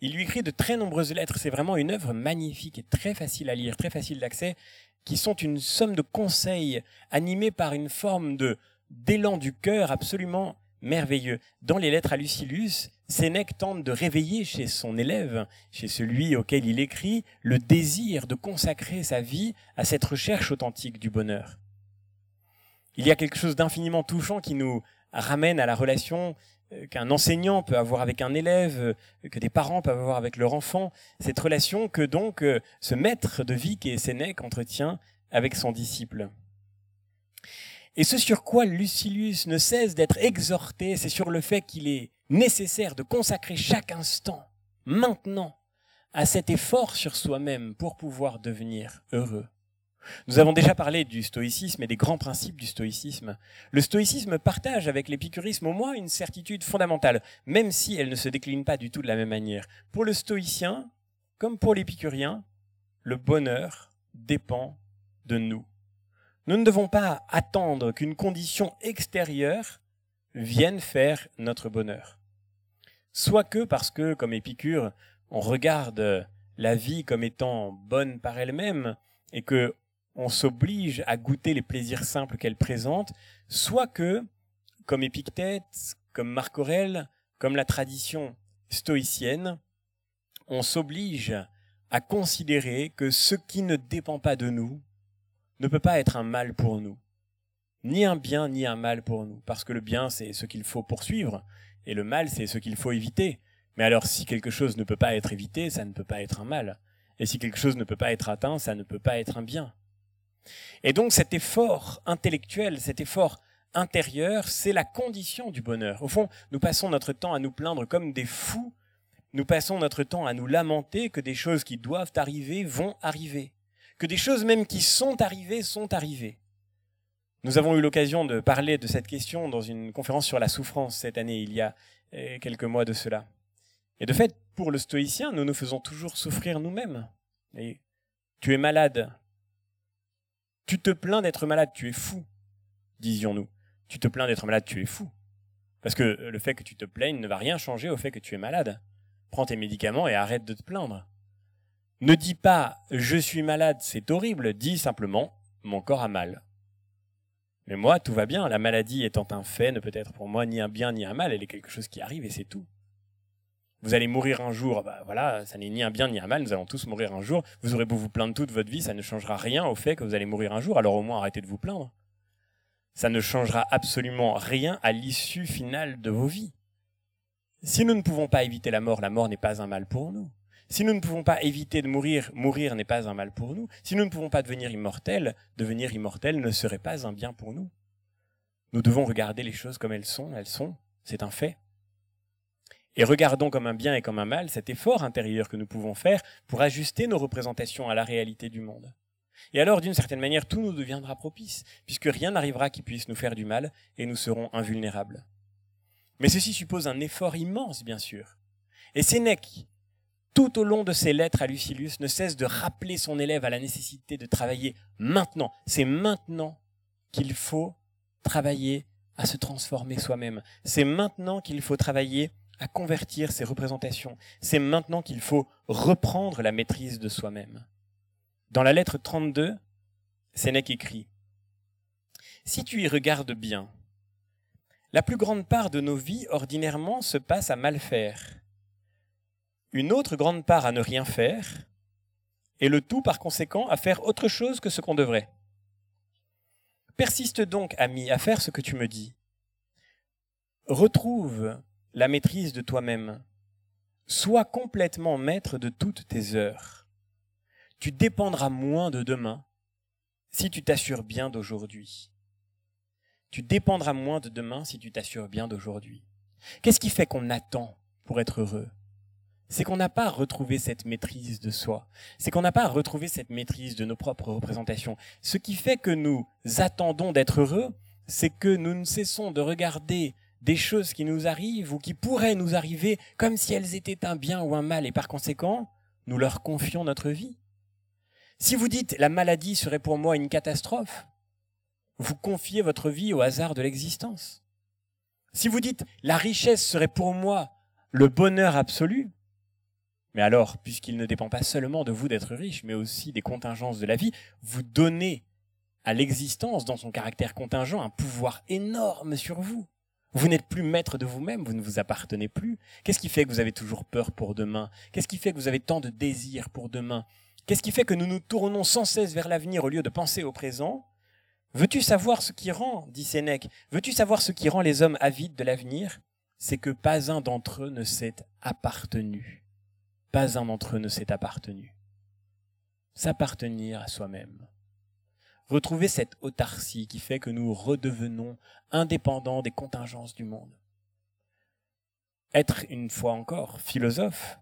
Il lui écrit de très nombreuses lettres. C'est vraiment une œuvre magnifique et très facile à lire, très facile d'accès, qui sont une somme de conseils animés par une forme de d'élan du cœur absolument merveilleux. Dans les lettres à Lucilius, Sénèque tente de réveiller chez son élève, chez celui auquel il écrit, le désir de consacrer sa vie à cette recherche authentique du bonheur. Il y a quelque chose d'infiniment touchant qui nous ramène à la relation qu'un enseignant peut avoir avec un élève, euh, que des parents peuvent avoir avec leur enfant, cette relation que donc euh, ce maître de vie qui est Sénèque entretient avec son disciple. Et ce sur quoi Lucilius ne cesse d'être exhorté, c'est sur le fait qu'il est nécessaire de consacrer chaque instant, maintenant, à cet effort sur soi-même pour pouvoir devenir heureux. Nous avons déjà parlé du stoïcisme et des grands principes du stoïcisme. Le stoïcisme partage avec l'épicurisme au moins une certitude fondamentale, même si elle ne se décline pas du tout de la même manière. Pour le stoïcien, comme pour l'épicurien, le bonheur dépend de nous. Nous ne devons pas attendre qu'une condition extérieure vienne faire notre bonheur. Soit que parce que, comme Épicure, on regarde la vie comme étant bonne par elle-même et que on s'oblige à goûter les plaisirs simples qu'elle présente, soit que, comme Épictète, comme Marc Aurèle, comme la tradition stoïcienne, on s'oblige à considérer que ce qui ne dépend pas de nous ne peut pas être un mal pour nous. Ni un bien, ni un mal pour nous. Parce que le bien, c'est ce qu'il faut poursuivre, et le mal, c'est ce qu'il faut éviter. Mais alors, si quelque chose ne peut pas être évité, ça ne peut pas être un mal. Et si quelque chose ne peut pas être atteint, ça ne peut pas être un bien. Et donc cet effort intellectuel, cet effort intérieur, c'est la condition du bonheur. Au fond, nous passons notre temps à nous plaindre comme des fous, nous passons notre temps à nous lamenter que des choses qui doivent arriver vont arriver que des choses même qui sont arrivées sont arrivées. Nous avons eu l'occasion de parler de cette question dans une conférence sur la souffrance cette année, il y a euh, quelques mois de cela. Et de fait, pour le stoïcien, nous nous faisons toujours souffrir nous-mêmes. Tu es malade. Tu te plains d'être malade, tu es fou, disions-nous. Tu te plains d'être malade, tu es fou. Parce que le fait que tu te plaignes ne va rien changer au fait que tu es malade. Prends tes médicaments et arrête de te plaindre. Ne dis pas je suis malade, c'est horrible, dis simplement mon corps a mal. Mais moi, tout va bien, la maladie étant un fait ne peut être pour moi ni un bien ni un mal, elle est quelque chose qui arrive et c'est tout. Vous allez mourir un jour, bah voilà, ça n'est ni un bien ni un mal, nous allons tous mourir un jour. Vous aurez beau vous plaindre toute votre vie, ça ne changera rien au fait que vous allez mourir un jour, alors au moins arrêtez de vous plaindre. Ça ne changera absolument rien à l'issue finale de vos vies. Si nous ne pouvons pas éviter la mort, la mort n'est pas un mal pour nous. Si nous ne pouvons pas éviter de mourir, mourir n'est pas un mal pour nous. Si nous ne pouvons pas devenir immortels, devenir immortels ne serait pas un bien pour nous. Nous devons regarder les choses comme elles sont, elles sont, c'est un fait. Et regardons comme un bien et comme un mal cet effort intérieur que nous pouvons faire pour ajuster nos représentations à la réalité du monde. Et alors, d'une certaine manière, tout nous deviendra propice, puisque rien n'arrivera qui puisse nous faire du mal, et nous serons invulnérables. Mais ceci suppose un effort immense, bien sûr. Et Sénèque, tout au long de ses lettres à Lucilius, ne cesse de rappeler son élève à la nécessité de travailler maintenant. C'est maintenant qu'il faut travailler à se transformer soi-même. C'est maintenant qu'il faut travailler à convertir ses représentations. C'est maintenant qu'il faut reprendre la maîtrise de soi-même. Dans la lettre 32, Sénèque écrit Si tu y regardes bien, la plus grande part de nos vies ordinairement se passe à mal faire, une autre grande part à ne rien faire, et le tout par conséquent à faire autre chose que ce qu'on devrait. Persiste donc, ami, à faire ce que tu me dis. Retrouve la maîtrise de toi-même. Sois complètement maître de toutes tes heures. Tu dépendras moins de demain si tu t'assures bien d'aujourd'hui. Tu dépendras moins de demain si tu t'assures bien d'aujourd'hui. Qu'est-ce qui fait qu'on attend pour être heureux? C'est qu'on n'a pas retrouvé cette maîtrise de soi. C'est qu'on n'a pas retrouvé cette maîtrise de nos propres représentations. Ce qui fait que nous attendons d'être heureux, c'est que nous ne cessons de regarder des choses qui nous arrivent ou qui pourraient nous arriver comme si elles étaient un bien ou un mal et par conséquent, nous leur confions notre vie. Si vous dites la maladie serait pour moi une catastrophe, vous confiez votre vie au hasard de l'existence. Si vous dites la richesse serait pour moi le bonheur absolu, mais alors, puisqu'il ne dépend pas seulement de vous d'être riche, mais aussi des contingences de la vie, vous donnez à l'existence, dans son caractère contingent, un pouvoir énorme sur vous. Vous n'êtes plus maître de vous-même, vous ne vous appartenez plus. Qu'est-ce qui fait que vous avez toujours peur pour demain? Qu'est-ce qui fait que vous avez tant de désirs pour demain? Qu'est-ce qui fait que nous nous tournons sans cesse vers l'avenir au lieu de penser au présent? Veux-tu savoir ce qui rend, dit Sénèque, veux-tu savoir ce qui rend les hommes avides de l'avenir? C'est que pas un d'entre eux ne s'est appartenu. Pas un d'entre eux ne s'est appartenu. S'appartenir à soi-même retrouver cette autarcie qui fait que nous redevenons indépendants des contingences du monde. Être une fois encore philosophe,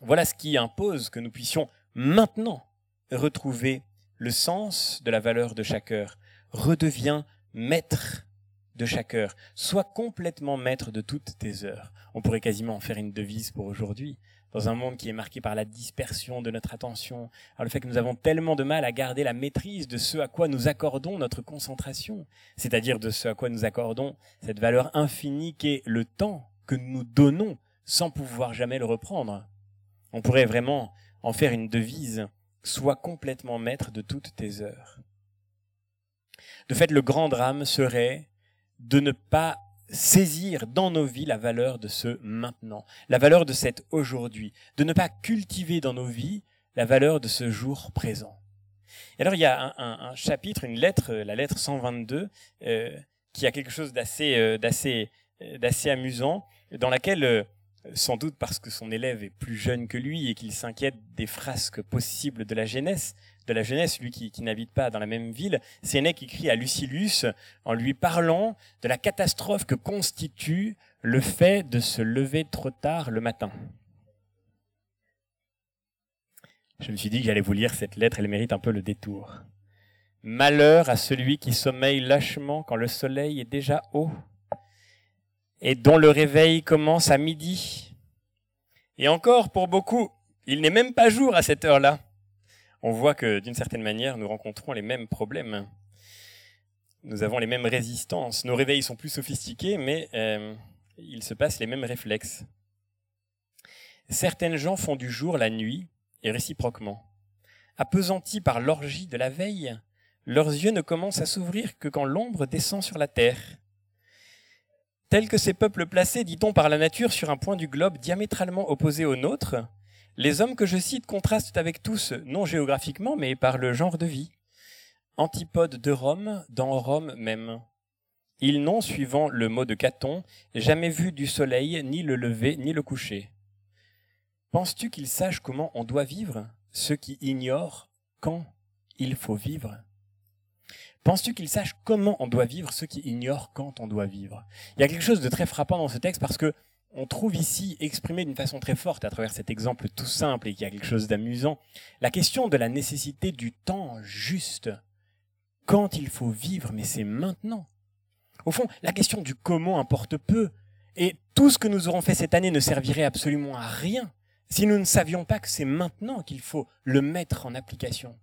voilà ce qui impose que nous puissions maintenant retrouver le sens de la valeur de chaque heure. Redeviens maître de chaque heure. Sois complètement maître de toutes tes heures. On pourrait quasiment en faire une devise pour aujourd'hui dans un monde qui est marqué par la dispersion de notre attention, par le fait que nous avons tellement de mal à garder la maîtrise de ce à quoi nous accordons notre concentration, c'est-à-dire de ce à quoi nous accordons cette valeur infinie qu'est le temps que nous donnons sans pouvoir jamais le reprendre. On pourrait vraiment en faire une devise, sois complètement maître de toutes tes heures. De fait, le grand drame serait de ne pas saisir dans nos vies la valeur de ce maintenant, la valeur de cet aujourd'hui, de ne pas cultiver dans nos vies la valeur de ce jour présent. Et alors il y a un, chapitre, une lettre, la lettre 122, euh, qui a quelque chose d'assez, euh, d'assez, euh, d'assez amusant, dans laquelle sans doute parce que son élève est plus jeune que lui et qu'il s'inquiète des frasques possibles de la jeunesse, de la jeunesse, lui qui, n'habite pas dans la même ville, Sénèque écrit à Lucilius en lui parlant de la catastrophe que constitue le fait de se lever trop tard le matin. Je me suis dit que j'allais vous lire cette lettre, elle mérite un peu le détour. Malheur à celui qui sommeille lâchement quand le soleil est déjà haut et dont le réveil commence à midi. Et encore, pour beaucoup, il n'est même pas jour à cette heure-là. On voit que d'une certaine manière, nous rencontrons les mêmes problèmes. Nous avons les mêmes résistances. Nos réveils sont plus sophistiqués, mais euh, il se passe les mêmes réflexes. Certaines gens font du jour la nuit, et réciproquement. Appesantis par l'orgie de la veille, leurs yeux ne commencent à s'ouvrir que quand l'ombre descend sur la terre. Tels que ces peuples placés, dit-on, par la nature sur un point du globe diamétralement opposé au nôtre, les hommes que je cite contrastent avec tous, non géographiquement, mais par le genre de vie. Antipodes de Rome, dans Rome même. Ils n'ont, suivant le mot de Caton, jamais vu du soleil, ni le lever, ni le coucher. Penses-tu qu'ils sachent comment on doit vivre, ceux qui ignorent quand il faut vivre? Penses-tu qu'ils sachent comment on doit vivre, ceux qui ignorent quand on doit vivre? Il y a quelque chose de très frappant dans ce texte parce que on trouve ici exprimé d'une façon très forte à travers cet exemple tout simple et qui a quelque chose d'amusant, la question de la nécessité du temps juste. Quand il faut vivre, mais c'est maintenant. Au fond, la question du comment importe peu. Et tout ce que nous aurons fait cette année ne servirait absolument à rien si nous ne savions pas que c'est maintenant qu'il faut le mettre en application.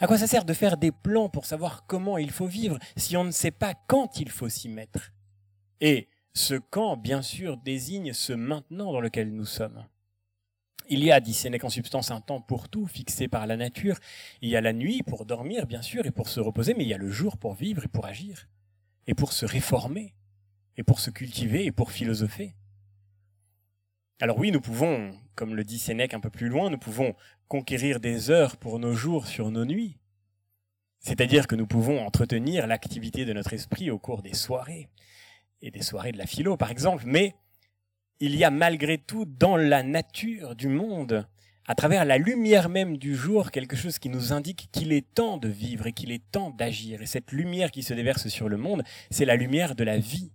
À quoi ça sert de faire des plans pour savoir comment il faut vivre si on ne sait pas quand il faut s'y mettre? Et ce quand, bien sûr, désigne ce maintenant dans lequel nous sommes. Il y a, dit Sénèque en substance, un temps pour tout fixé par la nature. Il y a la nuit pour dormir, bien sûr, et pour se reposer, mais il y a le jour pour vivre et pour agir et pour se réformer, et pour se cultiver, et pour philosopher. Alors oui, nous pouvons, comme le dit Sénèque un peu plus loin, nous pouvons conquérir des heures pour nos jours sur nos nuits. C'est-à-dire que nous pouvons entretenir l'activité de notre esprit au cours des soirées, et des soirées de la philo par exemple, mais il y a malgré tout dans la nature du monde à travers la lumière même du jour, quelque chose qui nous indique qu'il est temps de vivre et qu'il est temps d'agir. Et cette lumière qui se déverse sur le monde, c'est la lumière de la vie.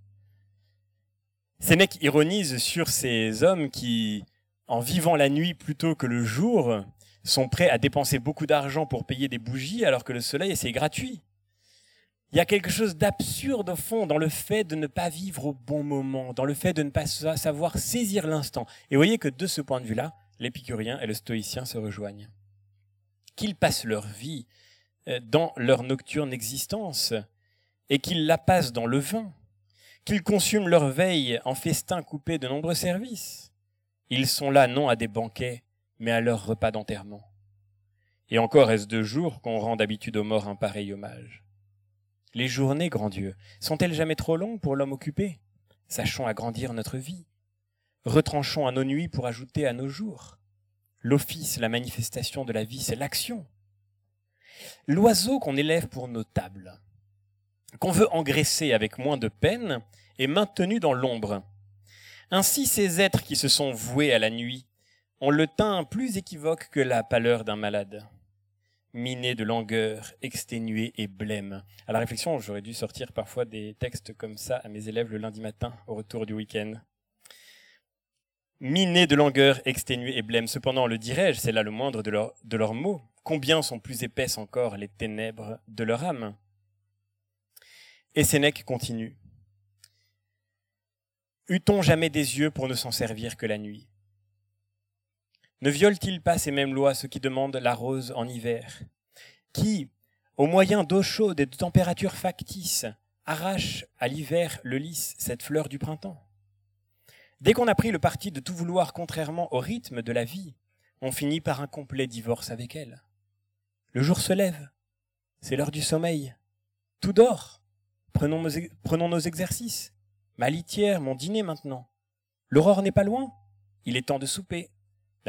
Sénèque ironise sur ces hommes qui, en vivant la nuit plutôt que le jour, sont prêts à dépenser beaucoup d'argent pour payer des bougies alors que le soleil, c'est gratuit. Il y a quelque chose d'absurde au fond dans le fait de ne pas vivre au bon moment, dans le fait de ne pas savoir saisir l'instant. Et voyez que de ce point de vue-là, l'épicurien et le stoïcien se rejoignent. Qu'ils passent leur vie euh, dans leur nocturne existence et qu'ils la passent dans le vin, qu'ils consument leur veille en festins coupés de nombreux services. Ils sont là non à des banquets, mais à leur repas d'enterrement. Et encore est-ce deux jours qu'on rend d'habitude aux morts un pareil hommage? Les journées, grand Dieu, sont-elles jamais trop longues pour l'homme occupé? Sachons agrandir notre vie. Retranchons à nos nuits pour ajouter à nos jours. L'office, la manifestation de la vie, c'est l'action. L'oiseau qu'on élève pour nos tables, qu'on veut engraisser avec moins de peine, est maintenu dans l'ombre. Ainsi ces êtres qui se sont voués à la nuit ont le teint plus équivoque que la pâleur d'un malade, miné de langueur, exténué et blême. À la réflexion, j'aurais dû sortir parfois des textes comme ça à mes élèves le lundi matin au retour du week-end minés de langueur, exténués et blême. Cependant, le dirais-je, c'est là le moindre de, leurs mots. Combien sont plus épaisses encore les ténèbres de leur âme? Et Sénèque continue. Eut-on jamais des yeux pour ne s'en servir que la nuit? Ne violent-ils pas ces mêmes lois ceux qui demandent la rose en hiver? Qui, au moyen d'eau chaude et de températures factices, arrachent à l'hiver le lys, cette fleur du printemps? Dès qu'on a pris le parti de tout vouloir contrairement au rythme de la vie, on finit par un complet divorce avec elle. Le jour se lève, c'est l'heure du sommeil. Tout dort. Prenons nos, prenons nos exercices. Ma litière, mon dîner maintenant. L'aurore n'est pas loin. Il est temps de souper.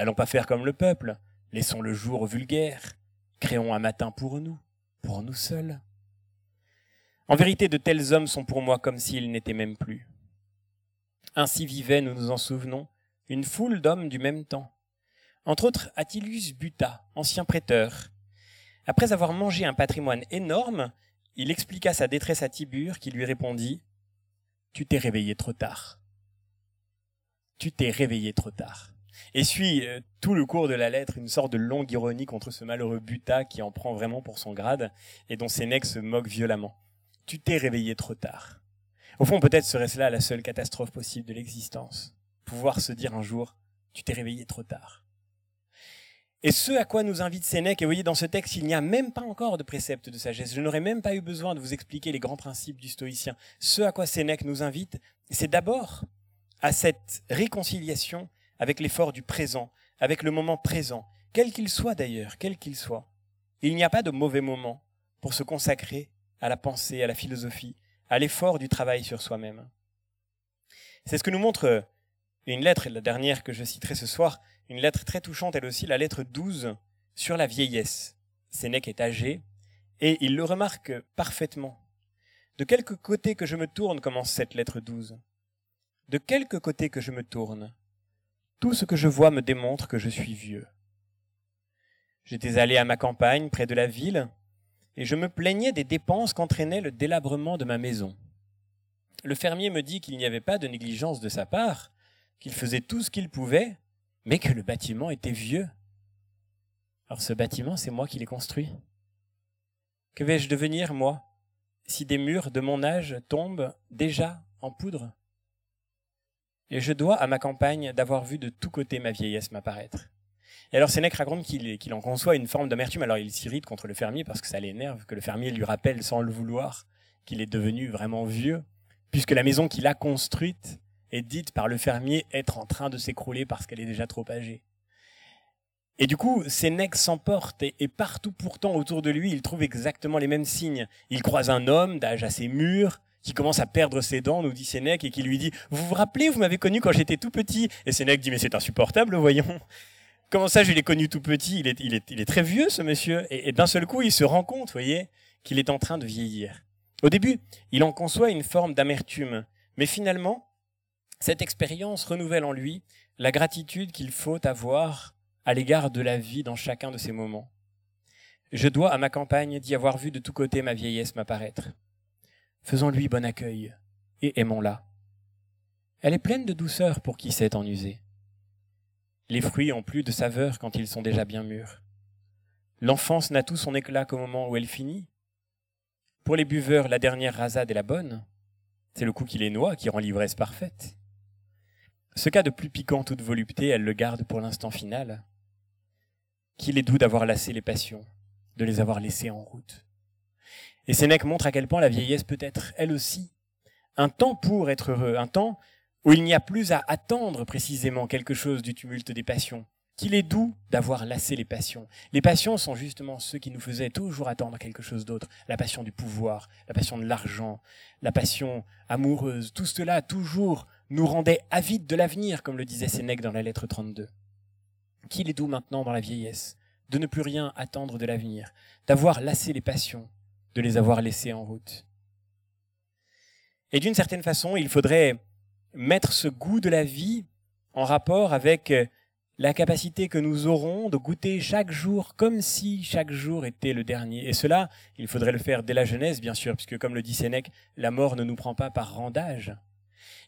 N'allons pas faire comme le peuple. Laissons le jour vulgaire. Créons un matin pour nous, pour nous seuls. En vérité, de tels hommes sont pour moi comme s'ils n'étaient même plus. Ainsi vivait, nous nous en souvenons, une foule d'hommes du même temps. Entre autres, Attilius Buta, ancien prêteur. Après avoir mangé un patrimoine énorme, il expliqua sa détresse à Tibur qui lui répondit Tu t'es réveillé trop tard. Tu t'es réveillé trop tard. Et suit euh, tout le cours de la lettre une sorte de longue ironie contre ce malheureux buta qui en prend vraiment pour son grade et dont Sénèque se moque violemment. Tu t'es réveillé trop tard. Au fond, peut-être serait-ce là la seule catastrophe possible de l'existence. Pouvoir se dire un jour, tu t'es réveillé trop tard. Et ce à quoi nous invite Sénèque, et vous voyez dans ce texte, il n'y a même pas encore de précepte de sagesse. Je n'aurais même pas eu besoin de vous expliquer les grands principes du stoïcien. Ce à quoi Sénèque nous invite, c'est d'abord à cette réconciliation avec l'effort du présent, avec le moment présent, quel qu'il soit d'ailleurs, quel qu'il soit. Il n'y a pas de mauvais moment pour se consacrer à la pensée, à la philosophie, à l'effort du travail sur soi-même. C'est ce que nous montre une lettre, la dernière que je citerai ce soir, une lettre très touchante elle aussi, la lettre 12 sur la vieillesse. Sénèque est âgé et il le remarque parfaitement. De quelque côté que je me tourne, commence cette lettre 12. De quelque côté que je me tourne, tout ce que je vois me démontre que je suis vieux. J'étais allé à ma campagne, près de la ville, et je me plaignais des dépenses qu'entraînait le délabrement de ma maison. Le fermier me dit qu'il n'y avait pas de négligence de sa part, qu'il faisait tout ce qu'il pouvait, mais que le bâtiment était vieux. Alors ce bâtiment, c'est moi qui l'ai construit. Que vais-je devenir, moi, si des murs de mon âge tombent déjà en poudre? Et je dois à ma campagne d'avoir vu de tous côtés ma vieillesse m'apparaître. Et alors Sénèque raconte qu'il en conçoit une forme d'amertume. Alors il s'irrite contre le fermier parce que ça l'énerve, que le fermier lui rappelle sans le vouloir qu'il est devenu vraiment vieux, puisque la maison qu'il a construite est dite par le fermier être en train de s'écrouler parce qu'elle est déjà trop âgée. Et du coup, Sénèque s'emporte et, partout pourtant autour de lui, il trouve exactement les mêmes signes. Il croise un homme d'âge assez mûr qui commence à perdre ses dents, nous dit Sénèque, et qui lui dit « Vous vous rappelez, vous m'avez connu quand j'étais tout petit ?» Et Sénèque dit « Mais c'est insupportable, voyons !» Comment ça, je l'ai connu tout petit? Il est, très vieux, ce monsieur. Et, et d'un seul coup, il se rend compte, voyez, qu'il est en train de vieillir. Au début, il en conçoit une forme d'amertume. Mais finalement, cette expérience renouvelle en lui la gratitude qu'il faut avoir à l'égard de la vie dans chacun de ces moments. Je dois à ma campagne d'y avoir vu de tous côtés ma vieillesse m'apparaître. Faisons-lui bon accueil et aimons-la. Elle est pleine de douceur pour qui sait en user. Les fruits ont plus de saveur quand ils sont déjà bien mûrs. L'enfance n'a tout son éclat qu'au moment où elle finit. Pour les buveurs, la dernière rasade est la bonne. C'est le coup qui les noie qui rend l'ivresse parfaite. Ce cas de plus piquant toute volupté, elle le garde pour l'instant final. Qu'il est doux d'avoir lassé les passions, de les avoir laissées en route. Et Sénèque montre à quel point la vieillesse peut être, elle aussi, un temps pour être heureux, un temps où il n'y a plus à attendre précisément quelque chose du tumulte des passions, qu'il est doux d'avoir lassé les passions. Les passions sont justement ceux qui nous faisaient toujours attendre quelque chose d'autre. La passion du pouvoir, la passion de l'argent, la passion amoureuse, tout cela toujours nous rendait avides de l'avenir, comme le disait Sénèque dans la lettre 32. Qu'il est doux maintenant dans la vieillesse, de ne plus rien attendre de l'avenir, d'avoir lassé les passions, de les avoir laissées en route. Et d'une certaine façon, il faudrait mettre ce goût de la vie en rapport avec la capacité que nous aurons de goûter chaque jour comme si chaque jour était le dernier. Et cela, il faudrait le faire dès la jeunesse, bien sûr, puisque comme le dit Sénèque, la mort ne nous prend pas par rendage.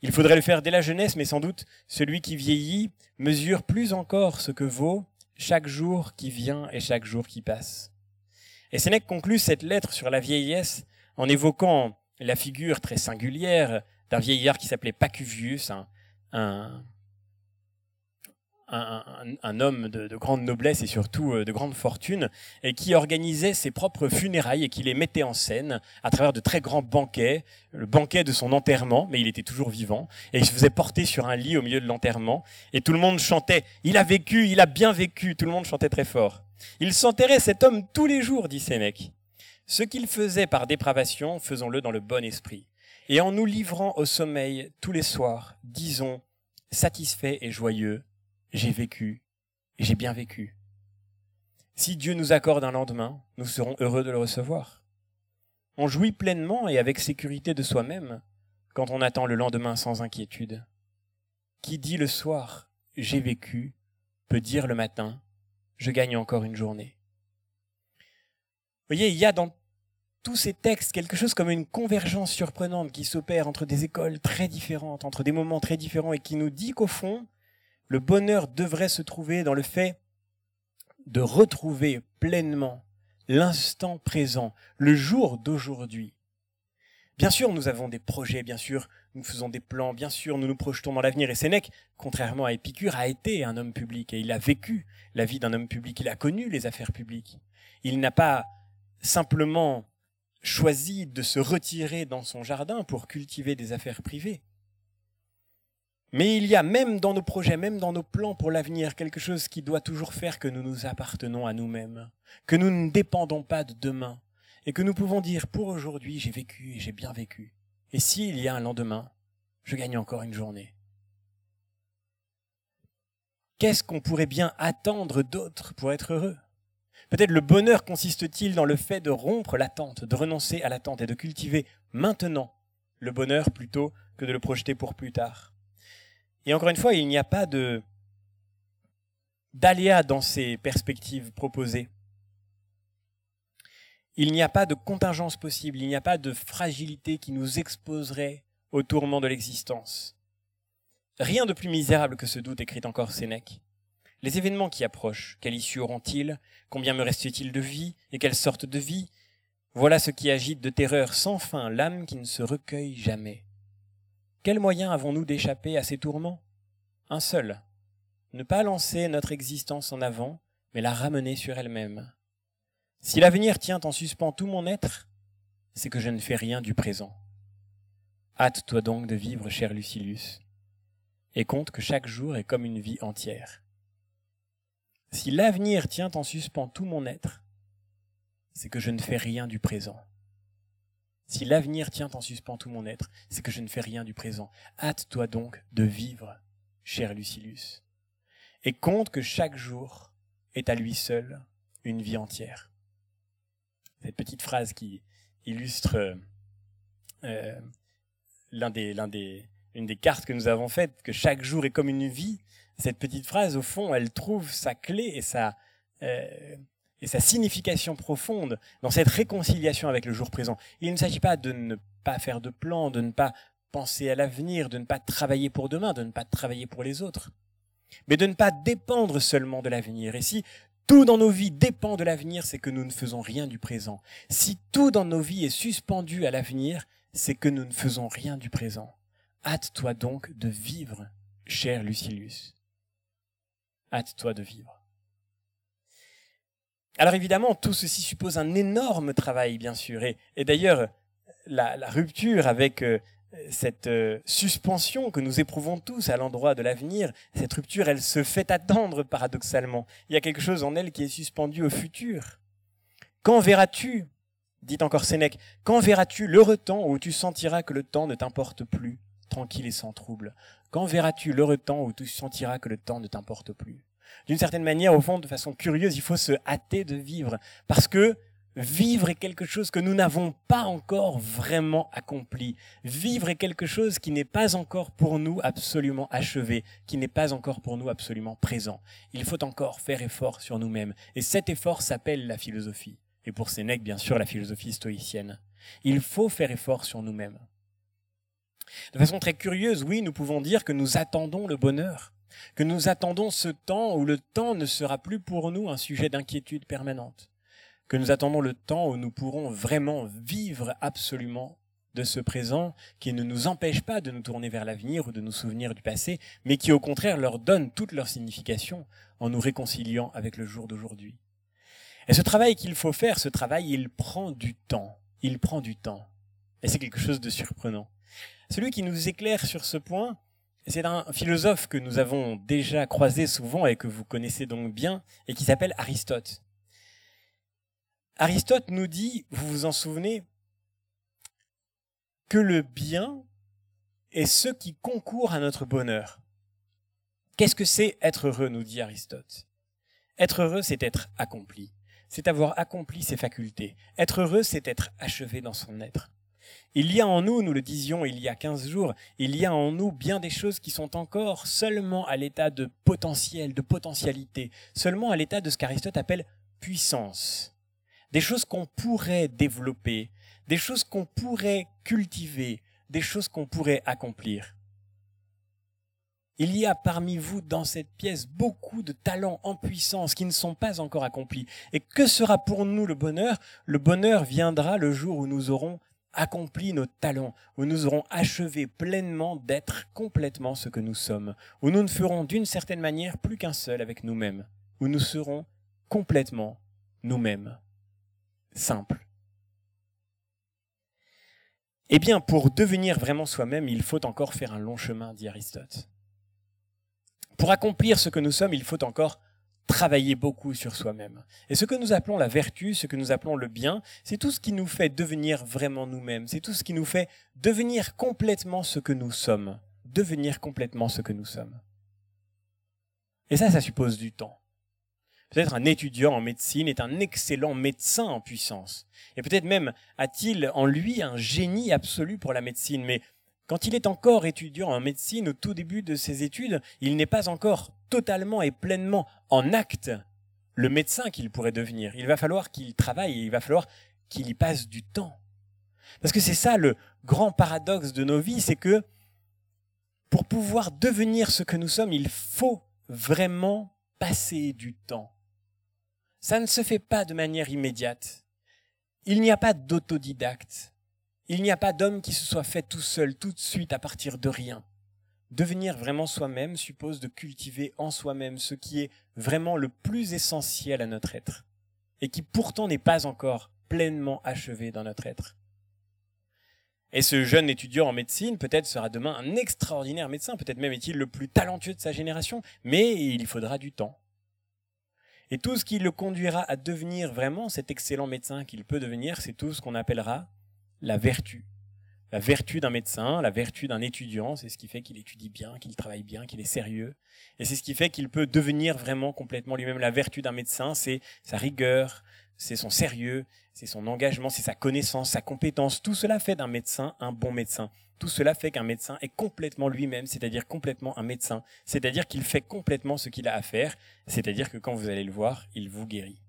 Il faudrait le faire dès la jeunesse, mais sans doute celui qui vieillit mesure plus encore ce que vaut chaque jour qui vient et chaque jour qui passe. Et Sénèque conclut cette lettre sur la vieillesse en évoquant la figure très singulière d'un vieillard qui s'appelait Pacuvius, un, un, un, homme de, grande noblesse et surtout euh, de grande fortune, et qui organisait ses propres funérailles et qui les mettait en scène à travers de très grands banquets, le banquet de son enterrement, mais il était toujours vivant, et il se faisait porter sur un lit au milieu de l'enterrement, et tout le monde chantait, il a vécu, il a bien vécu, tout le monde chantait très fort. Il s'enterrait cet homme tous les jours, dit Sénèque. Ce qu'il faisait par dépravation, faisons-le dans le bon esprit. Et en nous livrant au sommeil tous les soirs, disons, satisfait et joyeux, j'ai vécu, j'ai bien vécu. Si Dieu nous accorde un lendemain, nous serons heureux de le recevoir. On jouit pleinement et avec sécurité de soi-même quand on attend le lendemain sans inquiétude. Qui dit le soir j'ai vécu peut dire le matin je gagne encore une journée. Vous voyez, il y a dans tous ces textes quelque chose comme une convergence surprenante qui s'opère entre des écoles très différentes, entre des moments très différents et qui nous dit qu'au fond, Le bonheur devrait se trouver dans le fait de retrouver pleinement l'instant présent, le jour d'aujourd'hui. Bien sûr, nous avons des projets, bien sûr, nous faisons des plans, bien sûr, nous nous projetons dans l'avenir. Et Sénèque, contrairement à Épicure, a été un homme public et il a vécu la vie d'un homme public, il a connu les affaires publiques. Il n'a pas simplement choisi de se retirer dans son jardin pour cultiver des affaires privées. Mais il y a même dans nos projets, même dans nos plans pour l'avenir, quelque chose qui doit toujours faire que nous nous appartenons à nous-mêmes, que nous ne dépendons pas de demain, et que nous pouvons dire pour aujourd'hui j'ai vécu et j'ai bien vécu. Et s'il y a un lendemain, je gagne encore une journée. Qu'est-ce qu'on pourrait bien attendre d'autre pour être heureux? Peut-être le bonheur consiste-t-il dans le fait de rompre l'attente, de renoncer à l'attente et de cultiver maintenant le bonheur plutôt que de le projeter pour plus tard. Et encore une fois, il n'y a pas de d'aléa dans ces perspectives proposées. Il n'y a pas de contingence possible, il n'y a pas de fragilité qui nous exposerait au tourment de l'existence. Rien de plus misérable que ce doute, écrit encore Sénèque. Les événements qui approchent, quelle issue auront-ils? Combien me reste-t-il de vie Et quelle sorte de vie? Voilà ce qui agite de terreur sans fin l'âme qui ne se recueille jamais. Quel moyen avons-nous d'échapper à ces tourments? Un seul. Ne pas lancer notre existence en avant, mais la ramener sur elle-même. Si l'avenir tient en suspens tout mon être, c'est que je ne fais rien du présent. Hâte-toi donc de vivre, cher Lucilius, et compte que chaque jour est comme une vie entière. Si l'avenir tient en suspens tout mon être, c'est que je ne fais rien du présent. Si l'avenir tient en suspens tout mon être, c'est que je ne fais rien du présent. Hâte-toi donc de vivre, cher Lucilius, et compte que chaque jour est à lui seul une vie entière. Cette petite phrase qui illustre euh, des, l'un des, cartes que nous avons faites, que chaque jour est comme une vie, cette petite phrase, au fond, elle trouve sa clé et sa, euh, et sa signification profonde dans cette réconciliation avec le jour présent. Il ne s'agit pas de ne pas faire de plans, de ne pas penser à l'avenir, de ne pas travailler pour demain, de ne pas travailler pour les autres, mais de ne pas dépendre seulement de l'avenir. Et tout dans nos vies dépend de l'avenir, c'est que nous ne faisons rien du présent. Si tout dans nos vies est suspendu à l'avenir, c'est que nous ne faisons rien du présent. Hâte-toi donc de vivre, cher Lucilius. Hâte-toi de vivre. Alors évidemment, tout ceci suppose un énorme travail, bien sûr. Et, d'ailleurs, la, rupture avec euh, cette euh, suspension que nous éprouvons tous à l'endroit de l'avenir, cette rupture, elle se fait attendre paradoxalement. Il y a quelque chose en elle qui est suspendu au futur. Quand verras-tu, dit encore Sénèque, quand verras-tu l'heureux temps où tu sentiras que le temps ne t'importe plus, tranquille et sans trouble? Quand verras-tu l'heureux temps où tu sentiras que le temps ne t'importe plus? D'une certaine manière, au fond, de façon curieuse, il faut se hâter de vivre. Parce que vivre est quelque chose que nous n'avons pas encore vraiment accompli. Vivre est quelque chose qui n'est pas encore pour nous absolument achevé, qui n'est pas encore pour nous absolument présent. Il faut encore faire effort sur nous-mêmes. Et cet effort s'appelle la philosophie. Et pour Sénèque, bien sûr, la philosophie stoïcienne. Il faut faire effort sur nous-mêmes. De façon très curieuse, oui, nous pouvons dire que nous attendons le bonheur que nous attendons ce temps où le temps ne sera plus pour nous un sujet d'inquiétude permanente, que nous attendons le temps où nous pourrons vraiment vivre absolument de ce présent qui ne nous empêche pas de nous tourner vers l'avenir ou de nous souvenir du passé, mais qui au contraire leur donne toute leur signification en nous réconciliant avec le jour d'aujourd'hui. Et ce travail qu'il faut faire, ce travail, il prend du temps. Il prend du temps. Et c'est quelque chose de surprenant. Celui qui nous éclaire sur ce point, c'est un philosophe que nous avons déjà croisé souvent et que vous connaissez donc bien, et qui s'appelle Aristote. Aristote nous dit, vous vous en souvenez, que le bien est ce qui concourt à notre bonheur. Qu'est-ce que c'est être heureux, nous dit Aristote? Être heureux, c'est être accompli, c'est avoir accompli ses facultés. Être heureux, c'est être achevé dans son être. Il y a en nous, nous le disions il y a 15 jours, il y a en nous bien des choses qui sont encore seulement à l'état de potentiel, de potentialité, seulement à l'état de ce qu'Aristote appelle puissance. Des choses qu'on pourrait développer, des choses qu'on pourrait cultiver, des choses qu'on pourrait accomplir. Il y a parmi vous dans cette pièce beaucoup de talents en puissance qui ne sont pas encore accomplis. Et que sera pour nous le bonheur? Le bonheur viendra le jour où nous aurons accompli nos talents, où nous aurons achevé pleinement d'être complètement ce que nous sommes, où nous ne ferons d'une certaine manière plus qu'un seul avec nous-mêmes, où nous serons complètement nous-mêmes. Simple. Eh bien, pour devenir vraiment soi-même, il faut encore faire un long chemin, dit Aristote. Pour accomplir ce que nous sommes, il faut encore travailler beaucoup sur soi-même. Et ce que nous appelons la vertu, ce que nous appelons le bien, c'est tout ce qui nous fait devenir vraiment nous-mêmes, c'est tout ce qui nous fait devenir complètement ce que nous sommes, devenir complètement ce que nous sommes. Et ça, ça suppose du temps. Peut-être un étudiant en médecine est un excellent médecin en puissance. Et peut-être même a-t-il en lui un génie absolu pour la médecine. Mais quand il est encore étudiant en médecine au tout début de ses études, il n'est pas encore totalement et pleinement en acte le médecin qu'il pourrait devenir. Il va falloir qu'il travaille et il va falloir qu'il y passe du temps. Parce que c'est ça le grand paradoxe de nos vies, c'est que pour pouvoir devenir ce que nous sommes, il faut vraiment passer du temps. Ça ne se fait pas de manière immédiate. Il n'y a pas d'autodidacte. Il n'y a pas d'homme qui se soit fait tout seul, tout de suite, à partir de rien. Devenir vraiment soi-même suppose de cultiver en soi-même ce qui est vraiment le plus essentiel à notre être, et qui pourtant n'est pas encore pleinement achevé dans notre être. Et ce jeune étudiant en médecine peut-être sera demain un extraordinaire médecin, peut-être même est-il le plus talentueux de sa génération, mais il faudra du temps. Et tout ce qui le conduira à devenir vraiment cet excellent médecin qu'il peut devenir, c'est tout ce qu'on appellera la vertu. La vertu d'un médecin, la vertu d'un étudiant, c'est ce qui fait qu'il étudie bien, qu'il travaille bien, qu'il est sérieux. Et c'est ce qui fait qu'il peut devenir vraiment complètement lui-même. La vertu d'un médecin, c'est sa rigueur, c'est son sérieux, c'est son engagement, c'est sa connaissance, sa compétence. Tout cela fait d'un médecin un bon médecin. Tout cela fait qu'un médecin est complètement lui-même, c'est-à-dire complètement un médecin. C'est-à-dire qu'il fait complètement ce qu'il a à faire. C'est-à-dire que quand vous allez le voir, il vous guérit.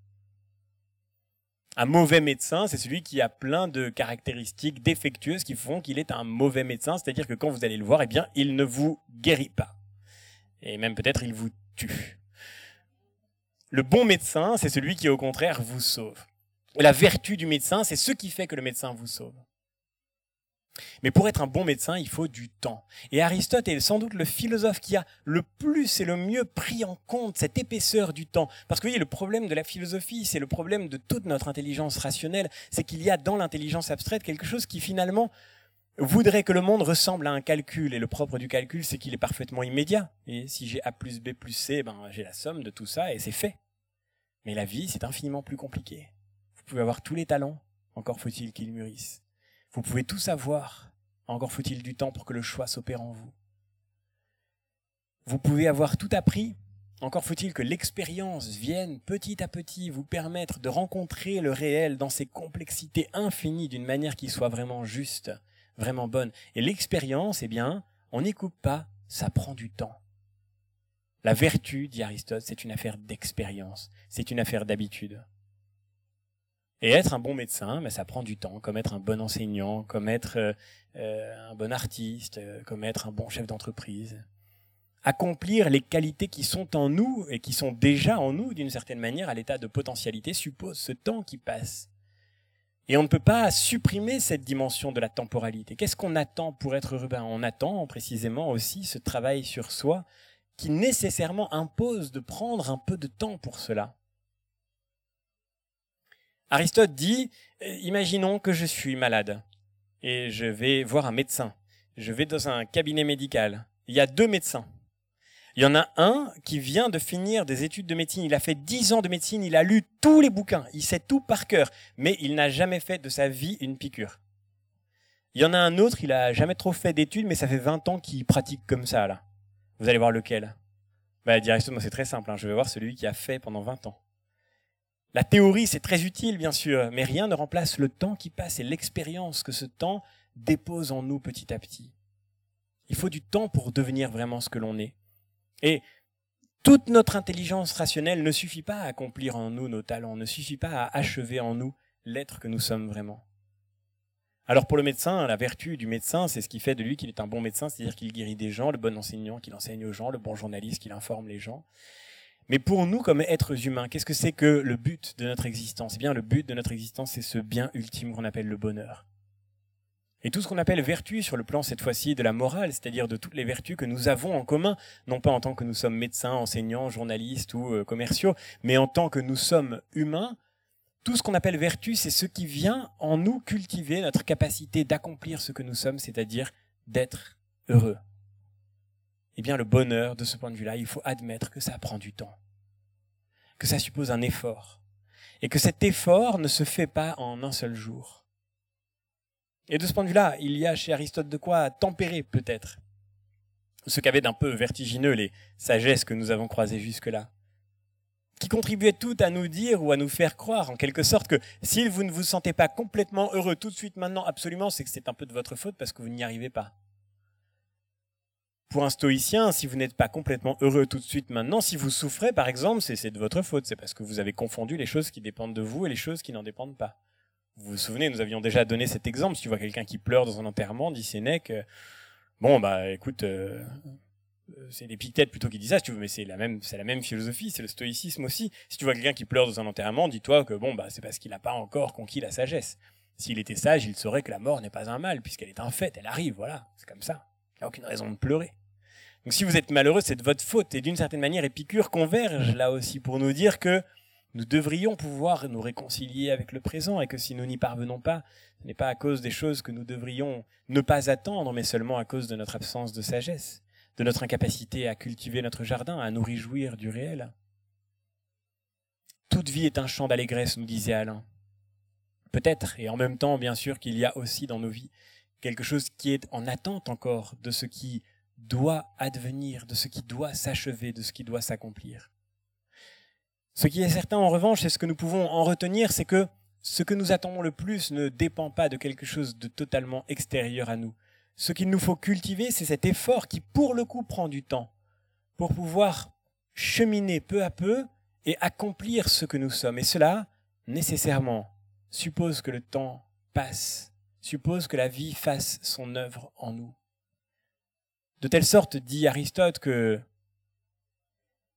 Un mauvais médecin, c'est celui qui a plein de caractéristiques défectueuses qui font qu'il est un mauvais médecin. C'est-à-dire que quand vous allez le voir, eh bien, il ne vous guérit pas. Et même peut-être il vous tue. Le bon médecin, c'est celui qui au contraire vous sauve. La vertu du médecin, c'est ce qui fait que le médecin vous sauve. Mais pour être un bon médecin, il faut du temps. Et Aristote est sans doute le philosophe qui a le plus et le mieux pris en compte cette épaisseur du temps. Parce que vous voyez, le problème de la philosophie, c'est le problème de toute notre intelligence rationnelle, c'est qu'il y a dans l'intelligence abstraite quelque chose qui finalement voudrait que le monde ressemble à un calcul. Et le propre du calcul, c'est qu'il est parfaitement immédiat. Et si j'ai A plus B plus C, ben, j'ai la somme de tout ça et c'est fait. Mais la vie, c'est infiniment plus compliqué. Vous pouvez avoir tous les talents, encore faut-il qu'ils mûrissent. Vous pouvez tout savoir, encore faut-il du temps pour que le choix s'opère en vous. Vous pouvez avoir tout appris, encore faut-il que l'expérience vienne petit à petit vous permettre de rencontrer le réel dans ses complexités infinies d'une manière qui soit vraiment juste, vraiment bonne. Et l'expérience, eh bien, on n'y coupe pas, ça prend du temps. La vertu, dit Aristote, c'est une affaire d'expérience, c'est une affaire d'habitude. Et être un bon médecin, mais ça prend du temps, comme être un bon enseignant, comme être euh, euh, un bon artiste, euh, comme être un bon chef d'entreprise. Accomplir les qualités qui sont en nous et qui sont déjà en nous d'une certaine manière à l'état de potentialité suppose ce temps qui passe. Et on ne peut pas supprimer cette dimension de la temporalité. Qu'est-ce qu'on attend pour être ben, On attend précisément aussi ce travail sur soi qui nécessairement impose de prendre un peu de temps pour cela. Aristote dit, euh, imaginons que je suis malade et je vais voir un médecin. Je vais dans un cabinet médical. Il y a deux médecins. Il y en a un qui vient de finir des études de médecine. Il a fait dix ans de médecine. Il a lu tous les bouquins. Il sait tout par cœur. Mais il n'a jamais fait de sa vie une piqûre. Il y en a un autre, il a jamais trop fait d'études, mais ça fait 20 ans qu'il pratique comme ça, là. Vous allez voir lequel. Bah, directement, c'est très simple. Hein. Je vais voir celui qui a fait pendant 20 ans. La théorie, c'est très utile, bien sûr, mais rien ne remplace le temps qui passe et l'expérience que ce temps dépose en nous petit à petit. Il faut du temps pour devenir vraiment ce que l'on est. Et toute notre intelligence rationnelle ne suffit pas à accomplir en nous nos talents, ne suffit pas à achever en nous l'être que nous sommes vraiment. Alors pour le médecin, la vertu du médecin, c'est ce qui fait de lui qu'il est un bon médecin, c'est-à-dire qu'il guérit des gens, le bon enseignant qu'il enseigne aux gens, le bon journaliste qu'il informe les gens. Mais pour nous, comme êtres humains, qu'est-ce que c'est que le but de notre existence? Eh bien, le but de notre existence, c'est ce bien ultime qu'on appelle le bonheur. Et tout ce qu'on appelle vertu sur le plan cette fois-ci de la morale, c'est-à-dire de toutes les vertus que nous avons en commun, non pas en tant que nous sommes médecins, enseignants, journalistes ou euh, commerciaux, mais en tant que nous sommes humains, tout ce qu'on appelle vertu, c'est ce qui vient en nous cultiver notre capacité d'accomplir ce que nous sommes, c'est-à-dire d'être heureux. Eh bien, le bonheur, de ce point de vue-là, il faut admettre que ça prend du temps, que ça suppose un effort, et que cet effort ne se fait pas en un seul jour. Et de ce point de vue-là, il y a chez Aristote de quoi tempérer peut-être ce qu'avaient d'un peu vertigineux les sagesses que nous avons croisées jusque-là, qui contribuaient toutes à nous dire ou à nous faire croire en quelque sorte que si vous ne vous sentez pas complètement heureux tout de suite maintenant, absolument, c'est que c'est un peu de votre faute parce que vous n'y arrivez pas. Pour un stoïcien, si vous n'êtes pas complètement heureux tout de suite maintenant, si vous souffrez par exemple, c'est de votre faute, c'est parce que vous avez confondu les choses qui dépendent de vous et les choses qui n'en dépendent pas. Vous vous souvenez, nous avions déjà donné cet exemple. Si tu vois quelqu'un qui pleure dans un enterrement, dit Sénèque, euh, bon, bah écoute, euh, euh, c'est l'épithète plutôt qui dit ça, si tu veux, mais c'est la même, c'est la même philosophie, c'est le stoïcisme aussi. Si tu vois quelqu'un qui pleure dans un enterrement, dis-toi que bon, bah c'est parce qu'il n'a pas encore conquis la sagesse. S'il était sage, il saurait que la mort n'est pas un mal, puisqu'elle est un fait, elle arrive, voilà, c'est comme ça. Il n'y a aucune raison de pleurer. Donc si vous êtes malheureux, c'est de votre faute. Et d'une certaine manière, Épicure converge là aussi pour nous dire que nous devrions pouvoir nous réconcilier avec le présent et que si nous n'y parvenons pas, ce n'est pas à cause des choses que nous devrions ne pas attendre, mais seulement à cause de notre absence de sagesse, de notre incapacité à cultiver notre jardin, à nous réjouir du réel. Toute vie est un champ d'allégresse, nous disait Alain. Peut-être, et en même temps, bien sûr, qu'il y a aussi dans nos vies quelque chose qui est en attente encore de ce qui doit advenir, de ce qui doit s'achever, de ce qui doit s'accomplir. Ce qui est certain en revanche, et ce que nous pouvons en retenir, c'est que ce que nous attendons le plus ne dépend pas de quelque chose de totalement extérieur à nous. Ce qu'il nous faut cultiver, c'est cet effort qui, pour le coup, prend du temps, pour pouvoir cheminer peu à peu et accomplir ce que nous sommes. Et cela, nécessairement, suppose que le temps passe, suppose que la vie fasse son œuvre en nous. De telle sorte, dit Aristote, que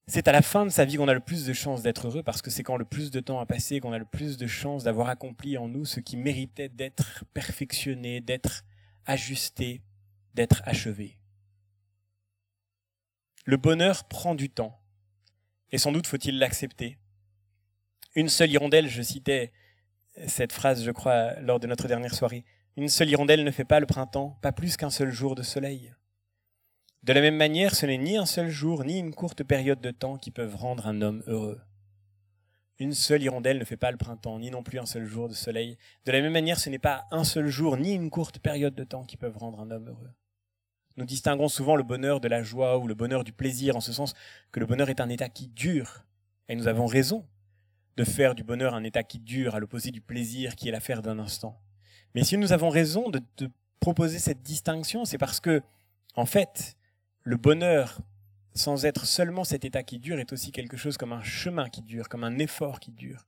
c'est à la fin de sa vie qu'on a le plus de chances d'être heureux parce que c'est quand le plus de temps a passé qu'on a le plus de chances d'avoir accompli en nous ce qui méritait d'être perfectionné, d'être ajusté, d'être achevé. Le bonheur prend du temps et sans doute faut-il l'accepter. Une seule hirondelle, je citais cette phrase, je crois, lors de notre dernière soirée, une seule hirondelle ne fait pas le printemps, pas plus qu'un seul jour de soleil. De la même manière, ce n'est ni un seul jour, ni une courte période de temps qui peuvent rendre un homme heureux. Une seule hirondelle ne fait pas le printemps, ni non plus un seul jour de soleil. De la même manière, ce n'est pas un seul jour, ni une courte période de temps qui peuvent rendre un homme heureux. Nous distinguons souvent le bonheur de la joie ou le bonheur du plaisir, en ce sens que le bonheur est un état qui dure. Et nous avons raison de faire du bonheur un état qui dure, à l'opposé du plaisir qui est l'affaire d'un instant. Mais si nous avons raison de, de proposer cette distinction, c'est parce que, en fait, le bonheur, sans être seulement cet état qui dure, est aussi quelque chose comme un chemin qui dure, comme un effort qui dure,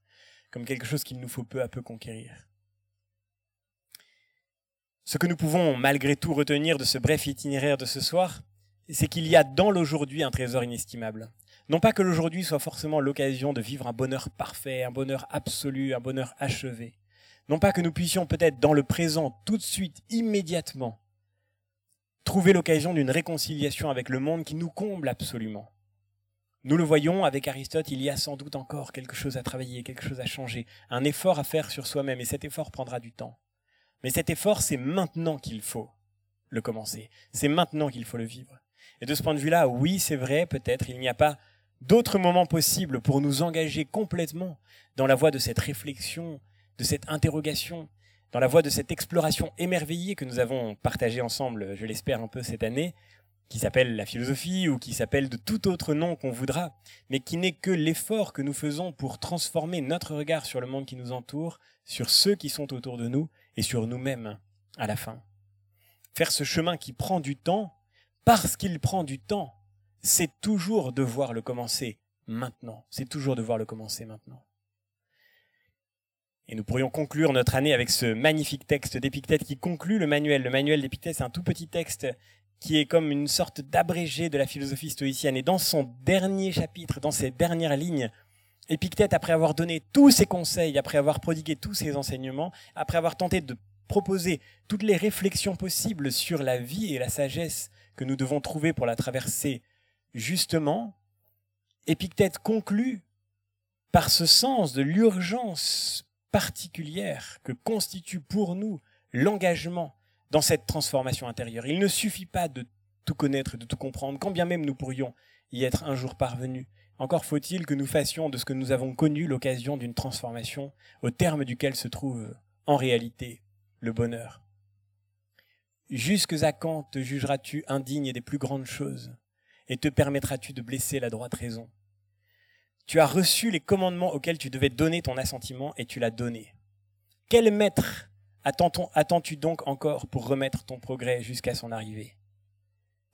comme quelque chose qu'il nous faut peu à peu conquérir. Ce que nous pouvons malgré tout retenir de ce bref itinéraire de ce soir, c'est qu'il y a dans l'aujourd'hui un trésor inestimable. Non pas que l'aujourd'hui soit forcément l'occasion de vivre un bonheur parfait, un bonheur absolu, un bonheur achevé. Non pas que nous puissions peut-être dans le présent, tout de suite, immédiatement, trouver l'occasion d'une réconciliation avec le monde qui nous comble absolument. Nous le voyons avec Aristote, il y a sans doute encore quelque chose à travailler, quelque chose à changer, un effort à faire sur soi-même, et cet effort prendra du temps. Mais cet effort, c'est maintenant qu'il faut le commencer, c'est maintenant qu'il faut le vivre. Et de ce point de vue-là, oui, c'est vrai, peut-être, il n'y a pas d'autre moment possible pour nous engager complètement dans la voie de cette réflexion, de cette interrogation, dans la voie de cette exploration émerveillée que nous avons partagée ensemble, je l'espère un peu cette année, qui s'appelle la philosophie ou qui s'appelle de tout autre nom qu'on voudra, mais qui n'est que l'effort que nous faisons pour transformer notre regard sur le monde qui nous entoure, sur ceux qui sont autour de nous et sur nous-mêmes à la fin. Faire ce chemin qui prend du temps, parce qu'il prend du temps, c'est toujours devoir le commencer maintenant. C'est toujours devoir le commencer maintenant. Et nous pourrions conclure notre année avec ce magnifique texte d'Épictète qui conclut le manuel. Le manuel d'Épictète, c'est un tout petit texte qui est comme une sorte d'abrégé de la philosophie stoïcienne. Et dans son dernier chapitre, dans ses dernières lignes, Épictète, après avoir donné tous ses conseils, après avoir prodigué tous ses enseignements, après avoir tenté de proposer toutes les réflexions possibles sur la vie et la sagesse que nous devons trouver pour la traverser justement, Épictète conclut par ce sens de l'urgence particulière que constitue pour nous l'engagement dans cette transformation intérieure. Il ne suffit pas de tout connaître, de tout comprendre, quand bien même nous pourrions y être un jour parvenus. Encore faut-il que nous fassions de ce que nous avons connu l'occasion d'une transformation au terme duquel se trouve en réalité le bonheur. Jusque à quand te jugeras-tu indigne des plus grandes choses et te permettras-tu de blesser la droite raison? Tu as reçu les commandements auxquels tu devais donner ton assentiment et tu l'as donné. Quel maître attends-tu donc encore pour remettre ton progrès jusqu'à son arrivée?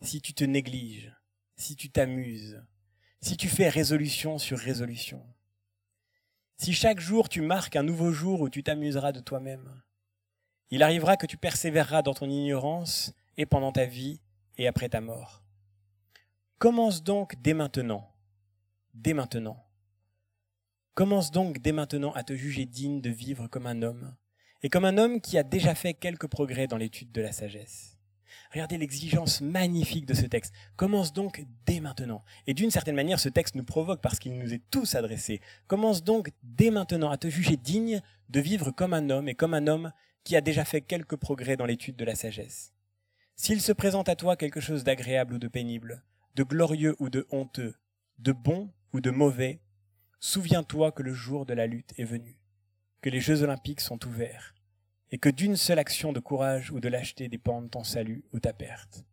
Si tu te négliges, si tu t'amuses, si tu fais résolution sur résolution, si chaque jour tu marques un nouveau jour où tu t'amuseras de toi-même, il arrivera que tu persévéreras dans ton ignorance et pendant ta vie et après ta mort. Commence donc dès maintenant, dès maintenant, Commence donc dès maintenant à te juger digne de vivre comme un homme, et comme un homme qui a déjà fait quelques progrès dans l'étude de la sagesse. Regardez l'exigence magnifique de ce texte. Commence donc dès maintenant. Et d'une certaine manière, ce texte nous provoque parce qu'il nous est tous adressé. Commence donc dès maintenant à te juger digne de vivre comme un homme et comme un homme qui a déjà fait quelques progrès dans l'étude de la sagesse. S'il se présente à toi quelque chose d'agréable ou de pénible, de glorieux ou de honteux, de bon ou de mauvais, Souviens-toi que le jour de la lutte est venu, que les Jeux olympiques sont ouverts, et que d'une seule action de courage ou de lâcheté dépendent ton salut ou ta perte.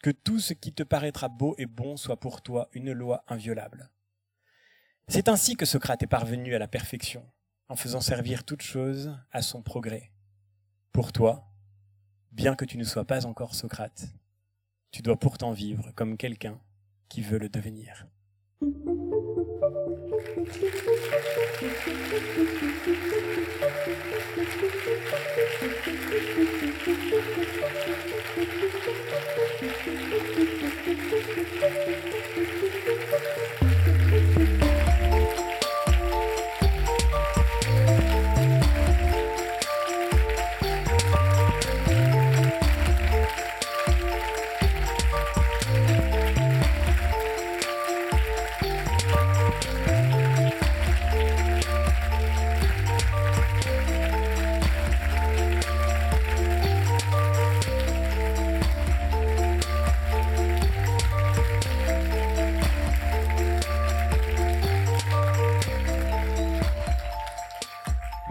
Que tout ce qui te paraîtra beau et bon soit pour toi une loi inviolable. C'est ainsi que Socrate est parvenu à la perfection, en faisant servir toute chose à son progrès. Pour toi, bien que tu ne sois pas encore Socrate, tu dois pourtant vivre comme quelqu'un qui veut le devenir. フフフフフフフ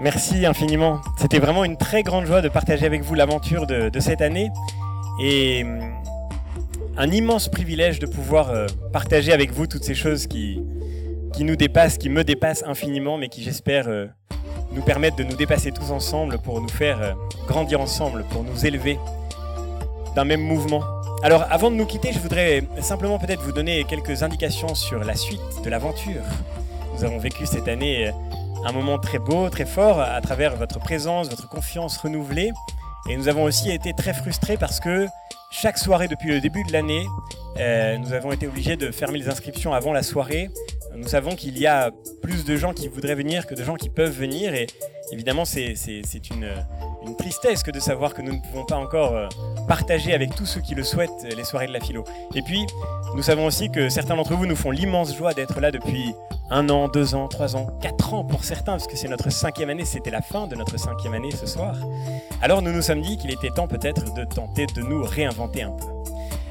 Merci infiniment. C'était vraiment une très grande joie de partager avec vous l'aventure de, cette année et hum, un immense privilège de pouvoir euh, partager avec vous toutes ces choses qui, nous dépassent, qui me dépassent infiniment, mais qui j'espère euh, nous permettent de nous dépasser tous ensemble pour nous faire euh, grandir ensemble, pour nous élever d'un même mouvement. Alors avant de nous quitter, je voudrais simplement peut-être vous donner quelques indications sur la suite de l'aventure. Nous avons vécu cette année un moment très beau, très fort, à travers votre présence, votre confiance renouvelée. Et nous avons aussi été très frustrés parce que chaque soirée depuis le début de l'année, euh, nous avons été obligés de fermer les inscriptions avant la soirée. Nous savons qu'il y a plus de gens qui voudraient venir que de gens qui peuvent venir. Et évidemment, c'est une, tristesse que de savoir que nous ne pouvons pas encore euh, partager avec tous ceux qui le souhaitent les soirées de la philo. Et puis, nous savons aussi que certains d'entre vous nous font l'immense joie d'être là depuis un an, deux ans, trois ans, quatre ans pour certains, parce que c'est notre cinquième année, c'était la fin de notre cinquième année ce soir. Alors nous nous sommes dit qu'il était temps peut-être de tenter de nous réinventer un peu.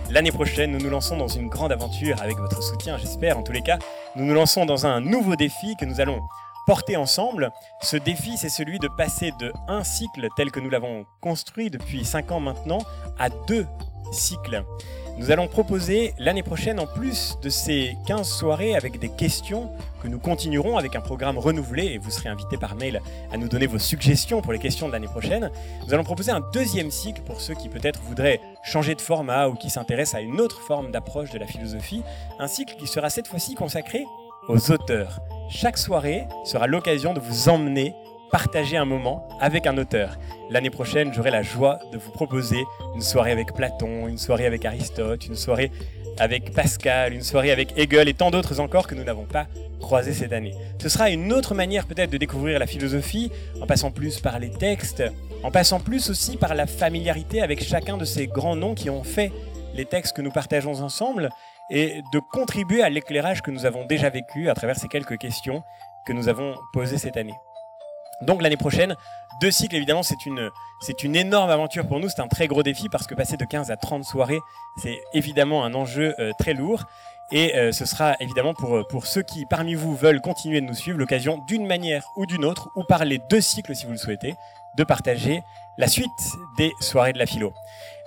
L'année prochaine, nous nous lançons dans une grande aventure avec votre soutien, j'espère. En tous les cas, nous nous lançons dans un nouveau défi que nous allons porter ensemble. Ce défi, c'est celui de passer de un cycle tel que nous l'avons construit depuis 5 ans maintenant à deux cycles. Nous allons proposer l'année prochaine, en plus de ces 15 soirées avec des questions que nous continuerons avec un programme renouvelé, et vous serez invité par mail à nous donner vos suggestions pour les questions de l'année prochaine, nous allons proposer un deuxième cycle pour ceux qui peut-être voudraient changer de format ou qui s'intéressent à une autre forme d'approche de la philosophie, un cycle qui sera cette fois-ci consacré aux auteurs. Chaque soirée sera l'occasion de vous emmener partager un moment avec un auteur. L'année prochaine, j'aurai la joie de vous proposer une soirée avec Platon, une soirée avec Aristote, une soirée avec Pascal, une soirée avec Hegel et tant d'autres encore que nous n'avons pas croisés cette année. Ce sera une autre manière peut-être de découvrir la philosophie, en passant plus par les textes, en passant plus aussi par la familiarité avec chacun de ces grands noms qui ont fait les textes que nous partageons ensemble, et de contribuer à l'éclairage que nous avons déjà vécu à travers ces quelques questions que nous avons posées cette année. Donc l'année prochaine, deux cycles, évidemment, c'est une, c'est une énorme aventure pour nous, c'est un très gros défi parce que passer de 15 à 30 soirées, c'est évidemment un enjeu euh, très lourd. Et euh, ce sera évidemment pour, pour ceux qui parmi vous veulent continuer de nous suivre l'occasion d'une manière ou d'une autre, ou par les deux cycles si vous le souhaitez, de partager la suite des soirées de la philo.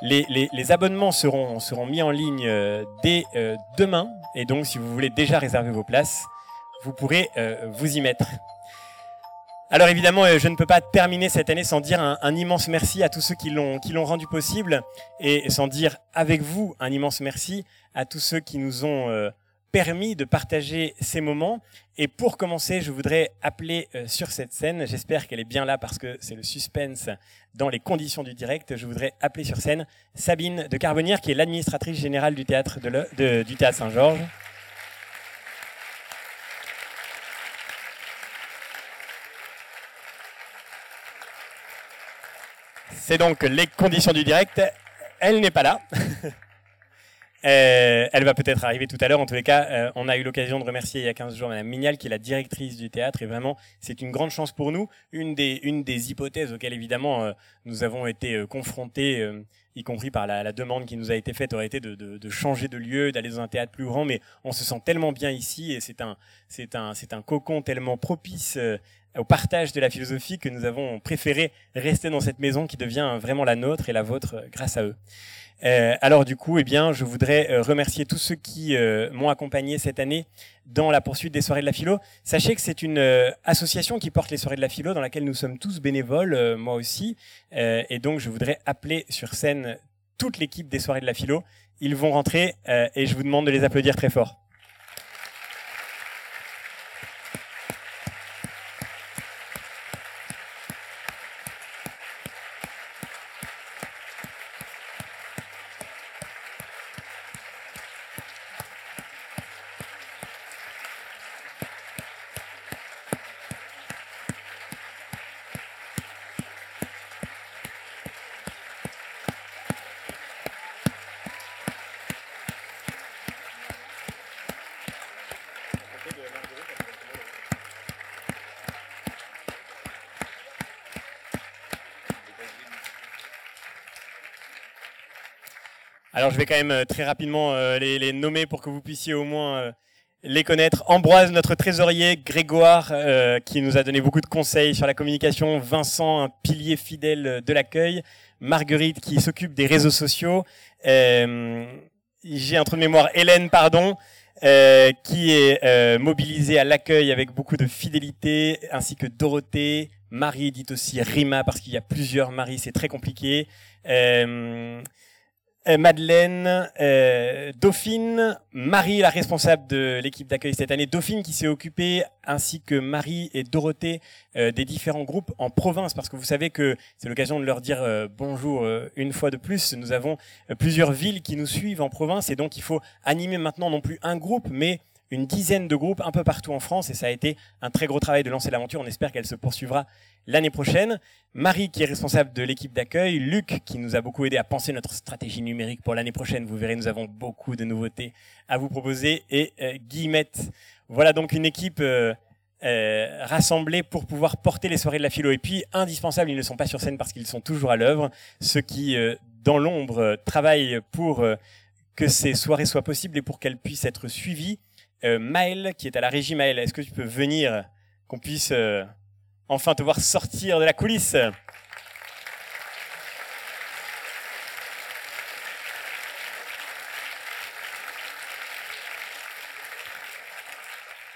Les, les, les abonnements seront, seront mis en ligne euh, dès demain, et donc si vous voulez déjà réserver vos places, vous pourrez vous y mettre. Alors évidemment, euh, je ne peux pas terminer cette année sans dire un, immense merci à tous ceux qui l'ont qui l'ont rendu possible et sans dire avec vous un immense merci à tous ceux qui nous ont euh, permis de partager ces moments. Et pour commencer, je voudrais appeler euh, sur cette scène, j'espère qu'elle est bien là parce que c'est le suspense dans les conditions du direct, je voudrais appeler sur scène Sabine de Carbonnière qui est l'administratrice générale du théâtre de, du théâtre Saint-Georges. C'est donc les conditions du direct. Elle n'est pas là. Euh, elle va peut-être arriver tout à l'heure. En tous les cas, euh, on a eu l'occasion de remercier il y a 15 jours Madame Mignal, qui est la directrice du théâtre. Et vraiment, c'est une grande chance pour nous. Une des, une des hypothèses auxquelles, évidemment, euh, nous avons été confrontés, y compris par la, la, demande qui nous a été faite, aurait été de, de, de changer de lieu, d'aller dans un théâtre plus grand. Mais on se sent tellement bien ici et c'est un, c'est un, c'est un cocon tellement propice au partage de la philosophie que nous avons préféré rester dans cette maison qui devient vraiment la nôtre et la vôtre euh, grâce à eux. Euh, alors du coup, eh bien, je voudrais euh, remercier tous ceux qui m'ont accompagné cette année dans la poursuite des soirées de la philo. Sachez que c'est une association qui porte les soirées de la philo dans laquelle nous sommes tous bénévoles, moi aussi. et donc, je voudrais appeler sur scène toute l'équipe des soirées de la philo. Ils vont rentrer et je vous demande de les applaudir très fort. Vais quand même euh, très rapidement euh, les, nommer pour que vous puissiez au moins euh, les connaître. Ambroise, notre trésorier, Grégoire, qui nous a donné beaucoup de conseils sur la communication, Vincent, un pilier fidèle de l'accueil, Marguerite, qui s'occupe des réseaux sociaux, j'ai un trou de mémoire, Hélène, pardon, qui est mobilisée à l'accueil avec beaucoup de fidélité, ainsi que Dorothée, Marie, dit aussi Rima, parce qu'il y a plusieurs Marie, c'est très compliqué. Euh, Madeleine, euh, Dauphine, Marie, la responsable de l'équipe d'accueil cette année, Dauphine qui s'est occupée, ainsi que Marie et Dorothée, euh, des différents groupes en province, parce que vous savez que c'est l'occasion de leur dire bonjour une fois de plus. Nous avons plusieurs villes qui nous suivent en province, et donc il faut animer maintenant non plus un groupe, mais une dizaine de groupes un peu partout en France et ça a été un très gros travail de lancer l'aventure. On espère qu'elle se poursuivra l'année prochaine. Marie qui est responsable de l'équipe d'accueil, Luc qui nous a beaucoup aidé à penser notre stratégie numérique pour l'année prochaine. Vous verrez, nous avons beaucoup de nouveautés à vous proposer et euh, Guillemette. Voilà donc une équipe euh, euh, rassemblée pour pouvoir porter les soirées de la philo. Et puis, indispensable, ils ne sont pas sur scène parce qu'ils sont toujours à l'œuvre. Ceux qui, dans l'ombre, travaillent pour que ces soirées soient possibles et pour qu'elles puissent être suivies euh, Maël, qui est à la régie. Maël, est-ce que tu peux venir, qu'on puisse euh, enfin te voir sortir de la coulisse?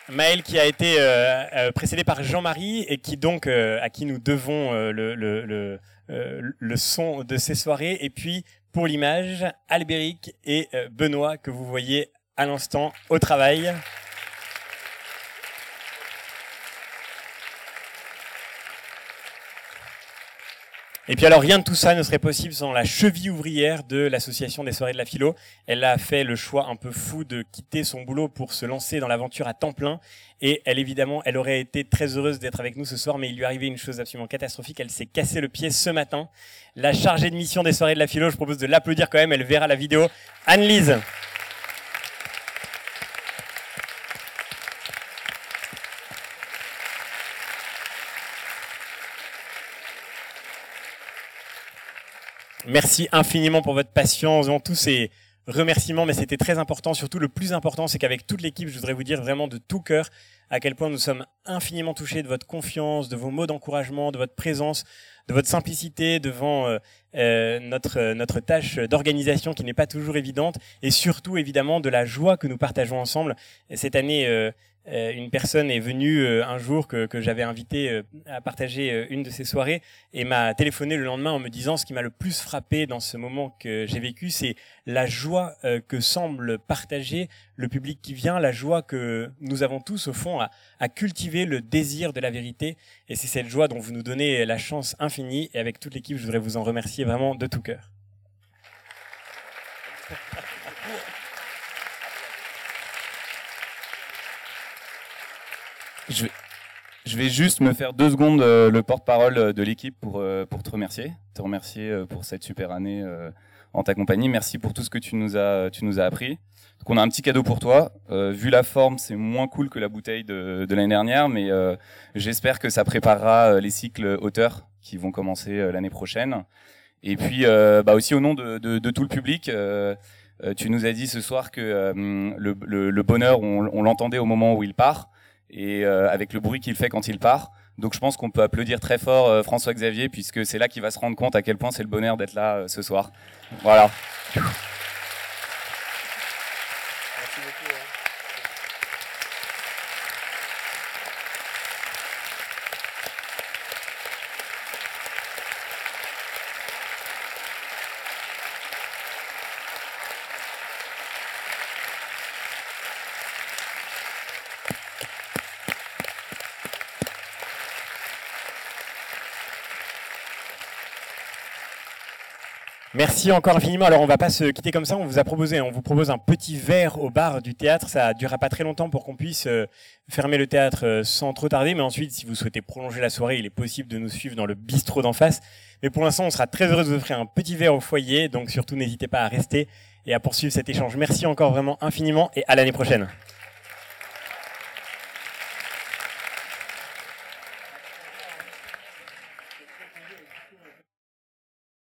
Maël qui a été euh, précédé par Jean-Marie et qui donc à qui nous devons le, son de ces soirées et puis pour l'image Albéric et Benoît que vous voyez à l'instant au travail. Et puis alors rien de tout ça ne serait possible sans la cheville ouvrière de l'association des soirées de la philo. Elle a fait le choix un peu fou de quitter son boulot pour se lancer dans l'aventure à temps plein. Et elle évidemment, elle aurait été très heureuse d'être avec nous ce soir, mais il lui arrivait une chose absolument catastrophique. Elle s'est cassé le pied ce matin. La chargée de mission des soirées de la philo, je propose de l'applaudir quand même. Elle verra la vidéo. Anne-Lise. Merci infiniment pour votre patience, dans tous ces remerciements, mais c'était très important. Surtout, le plus important, c'est qu'avec toute l'équipe, je voudrais vous dire vraiment de tout cœur à quel point nous sommes infiniment touchés de votre confiance, de vos mots d'encouragement, de votre présence, de votre simplicité devant euh, euh, notre notre tâche d'organisation qui n'est pas toujours évidente, et surtout évidemment de la joie que nous partageons ensemble. cette année, euh, euh, une personne est venue euh, un jour que, que j'avais invité euh, à partager une de ces soirées et m'a téléphoné le lendemain en me disant ce qui m'a le plus frappé dans ce moment que j'ai vécu, c'est la joie que semble partager le public qui vient, la joie que nous avons tous au fond à, à cultiver le désir de la vérité. Et c'est cette joie dont vous nous donnez la chance infinie. Et avec toute l'équipe, je voudrais vous en remercier vraiment de tout cœur. Je vais, je vais juste me faire deux secondes euh, le porte-parole euh, de l'équipe pour, euh, pour te remercier. Te remercier euh, pour cette super année euh, en ta compagnie. Merci pour tout ce que tu nous as, tu nous as appris. Donc on a un petit cadeau pour toi. Euh, vu la forme, c'est moins cool que la bouteille de, de l'année dernière, mais euh, j'espère que ça préparera euh, les cycles auteurs qui vont commencer euh, l'année prochaine. Et puis euh, bah aussi au nom de, de, de tout le public, euh, euh, tu nous as dit ce soir que euh, le, le, le bonheur, on, on l'entendait au moment où il part et euh, avec le bruit qu'il fait quand il part. Donc je pense qu'on peut applaudir très fort euh, François Xavier puisque c'est là qu'il va se rendre compte à quel point c'est le bonheur d'être là euh, ce soir. Voilà. Merci encore infiniment. Alors on va pas se quitter comme ça. On vous a proposé, on vous propose un petit verre au bar du théâtre. Ça durera pas très longtemps pour qu'on puisse euh, fermer le théâtre euh, sans trop tarder. Mais ensuite, si vous souhaitez prolonger la soirée, il est possible de nous suivre dans le bistrot d'en face. Mais pour l'instant, on sera très heureux de vous offrir un petit verre au foyer. Donc surtout, n'hésitez pas à rester et à poursuivre cet échange. Merci encore vraiment infiniment et à l'année prochaine.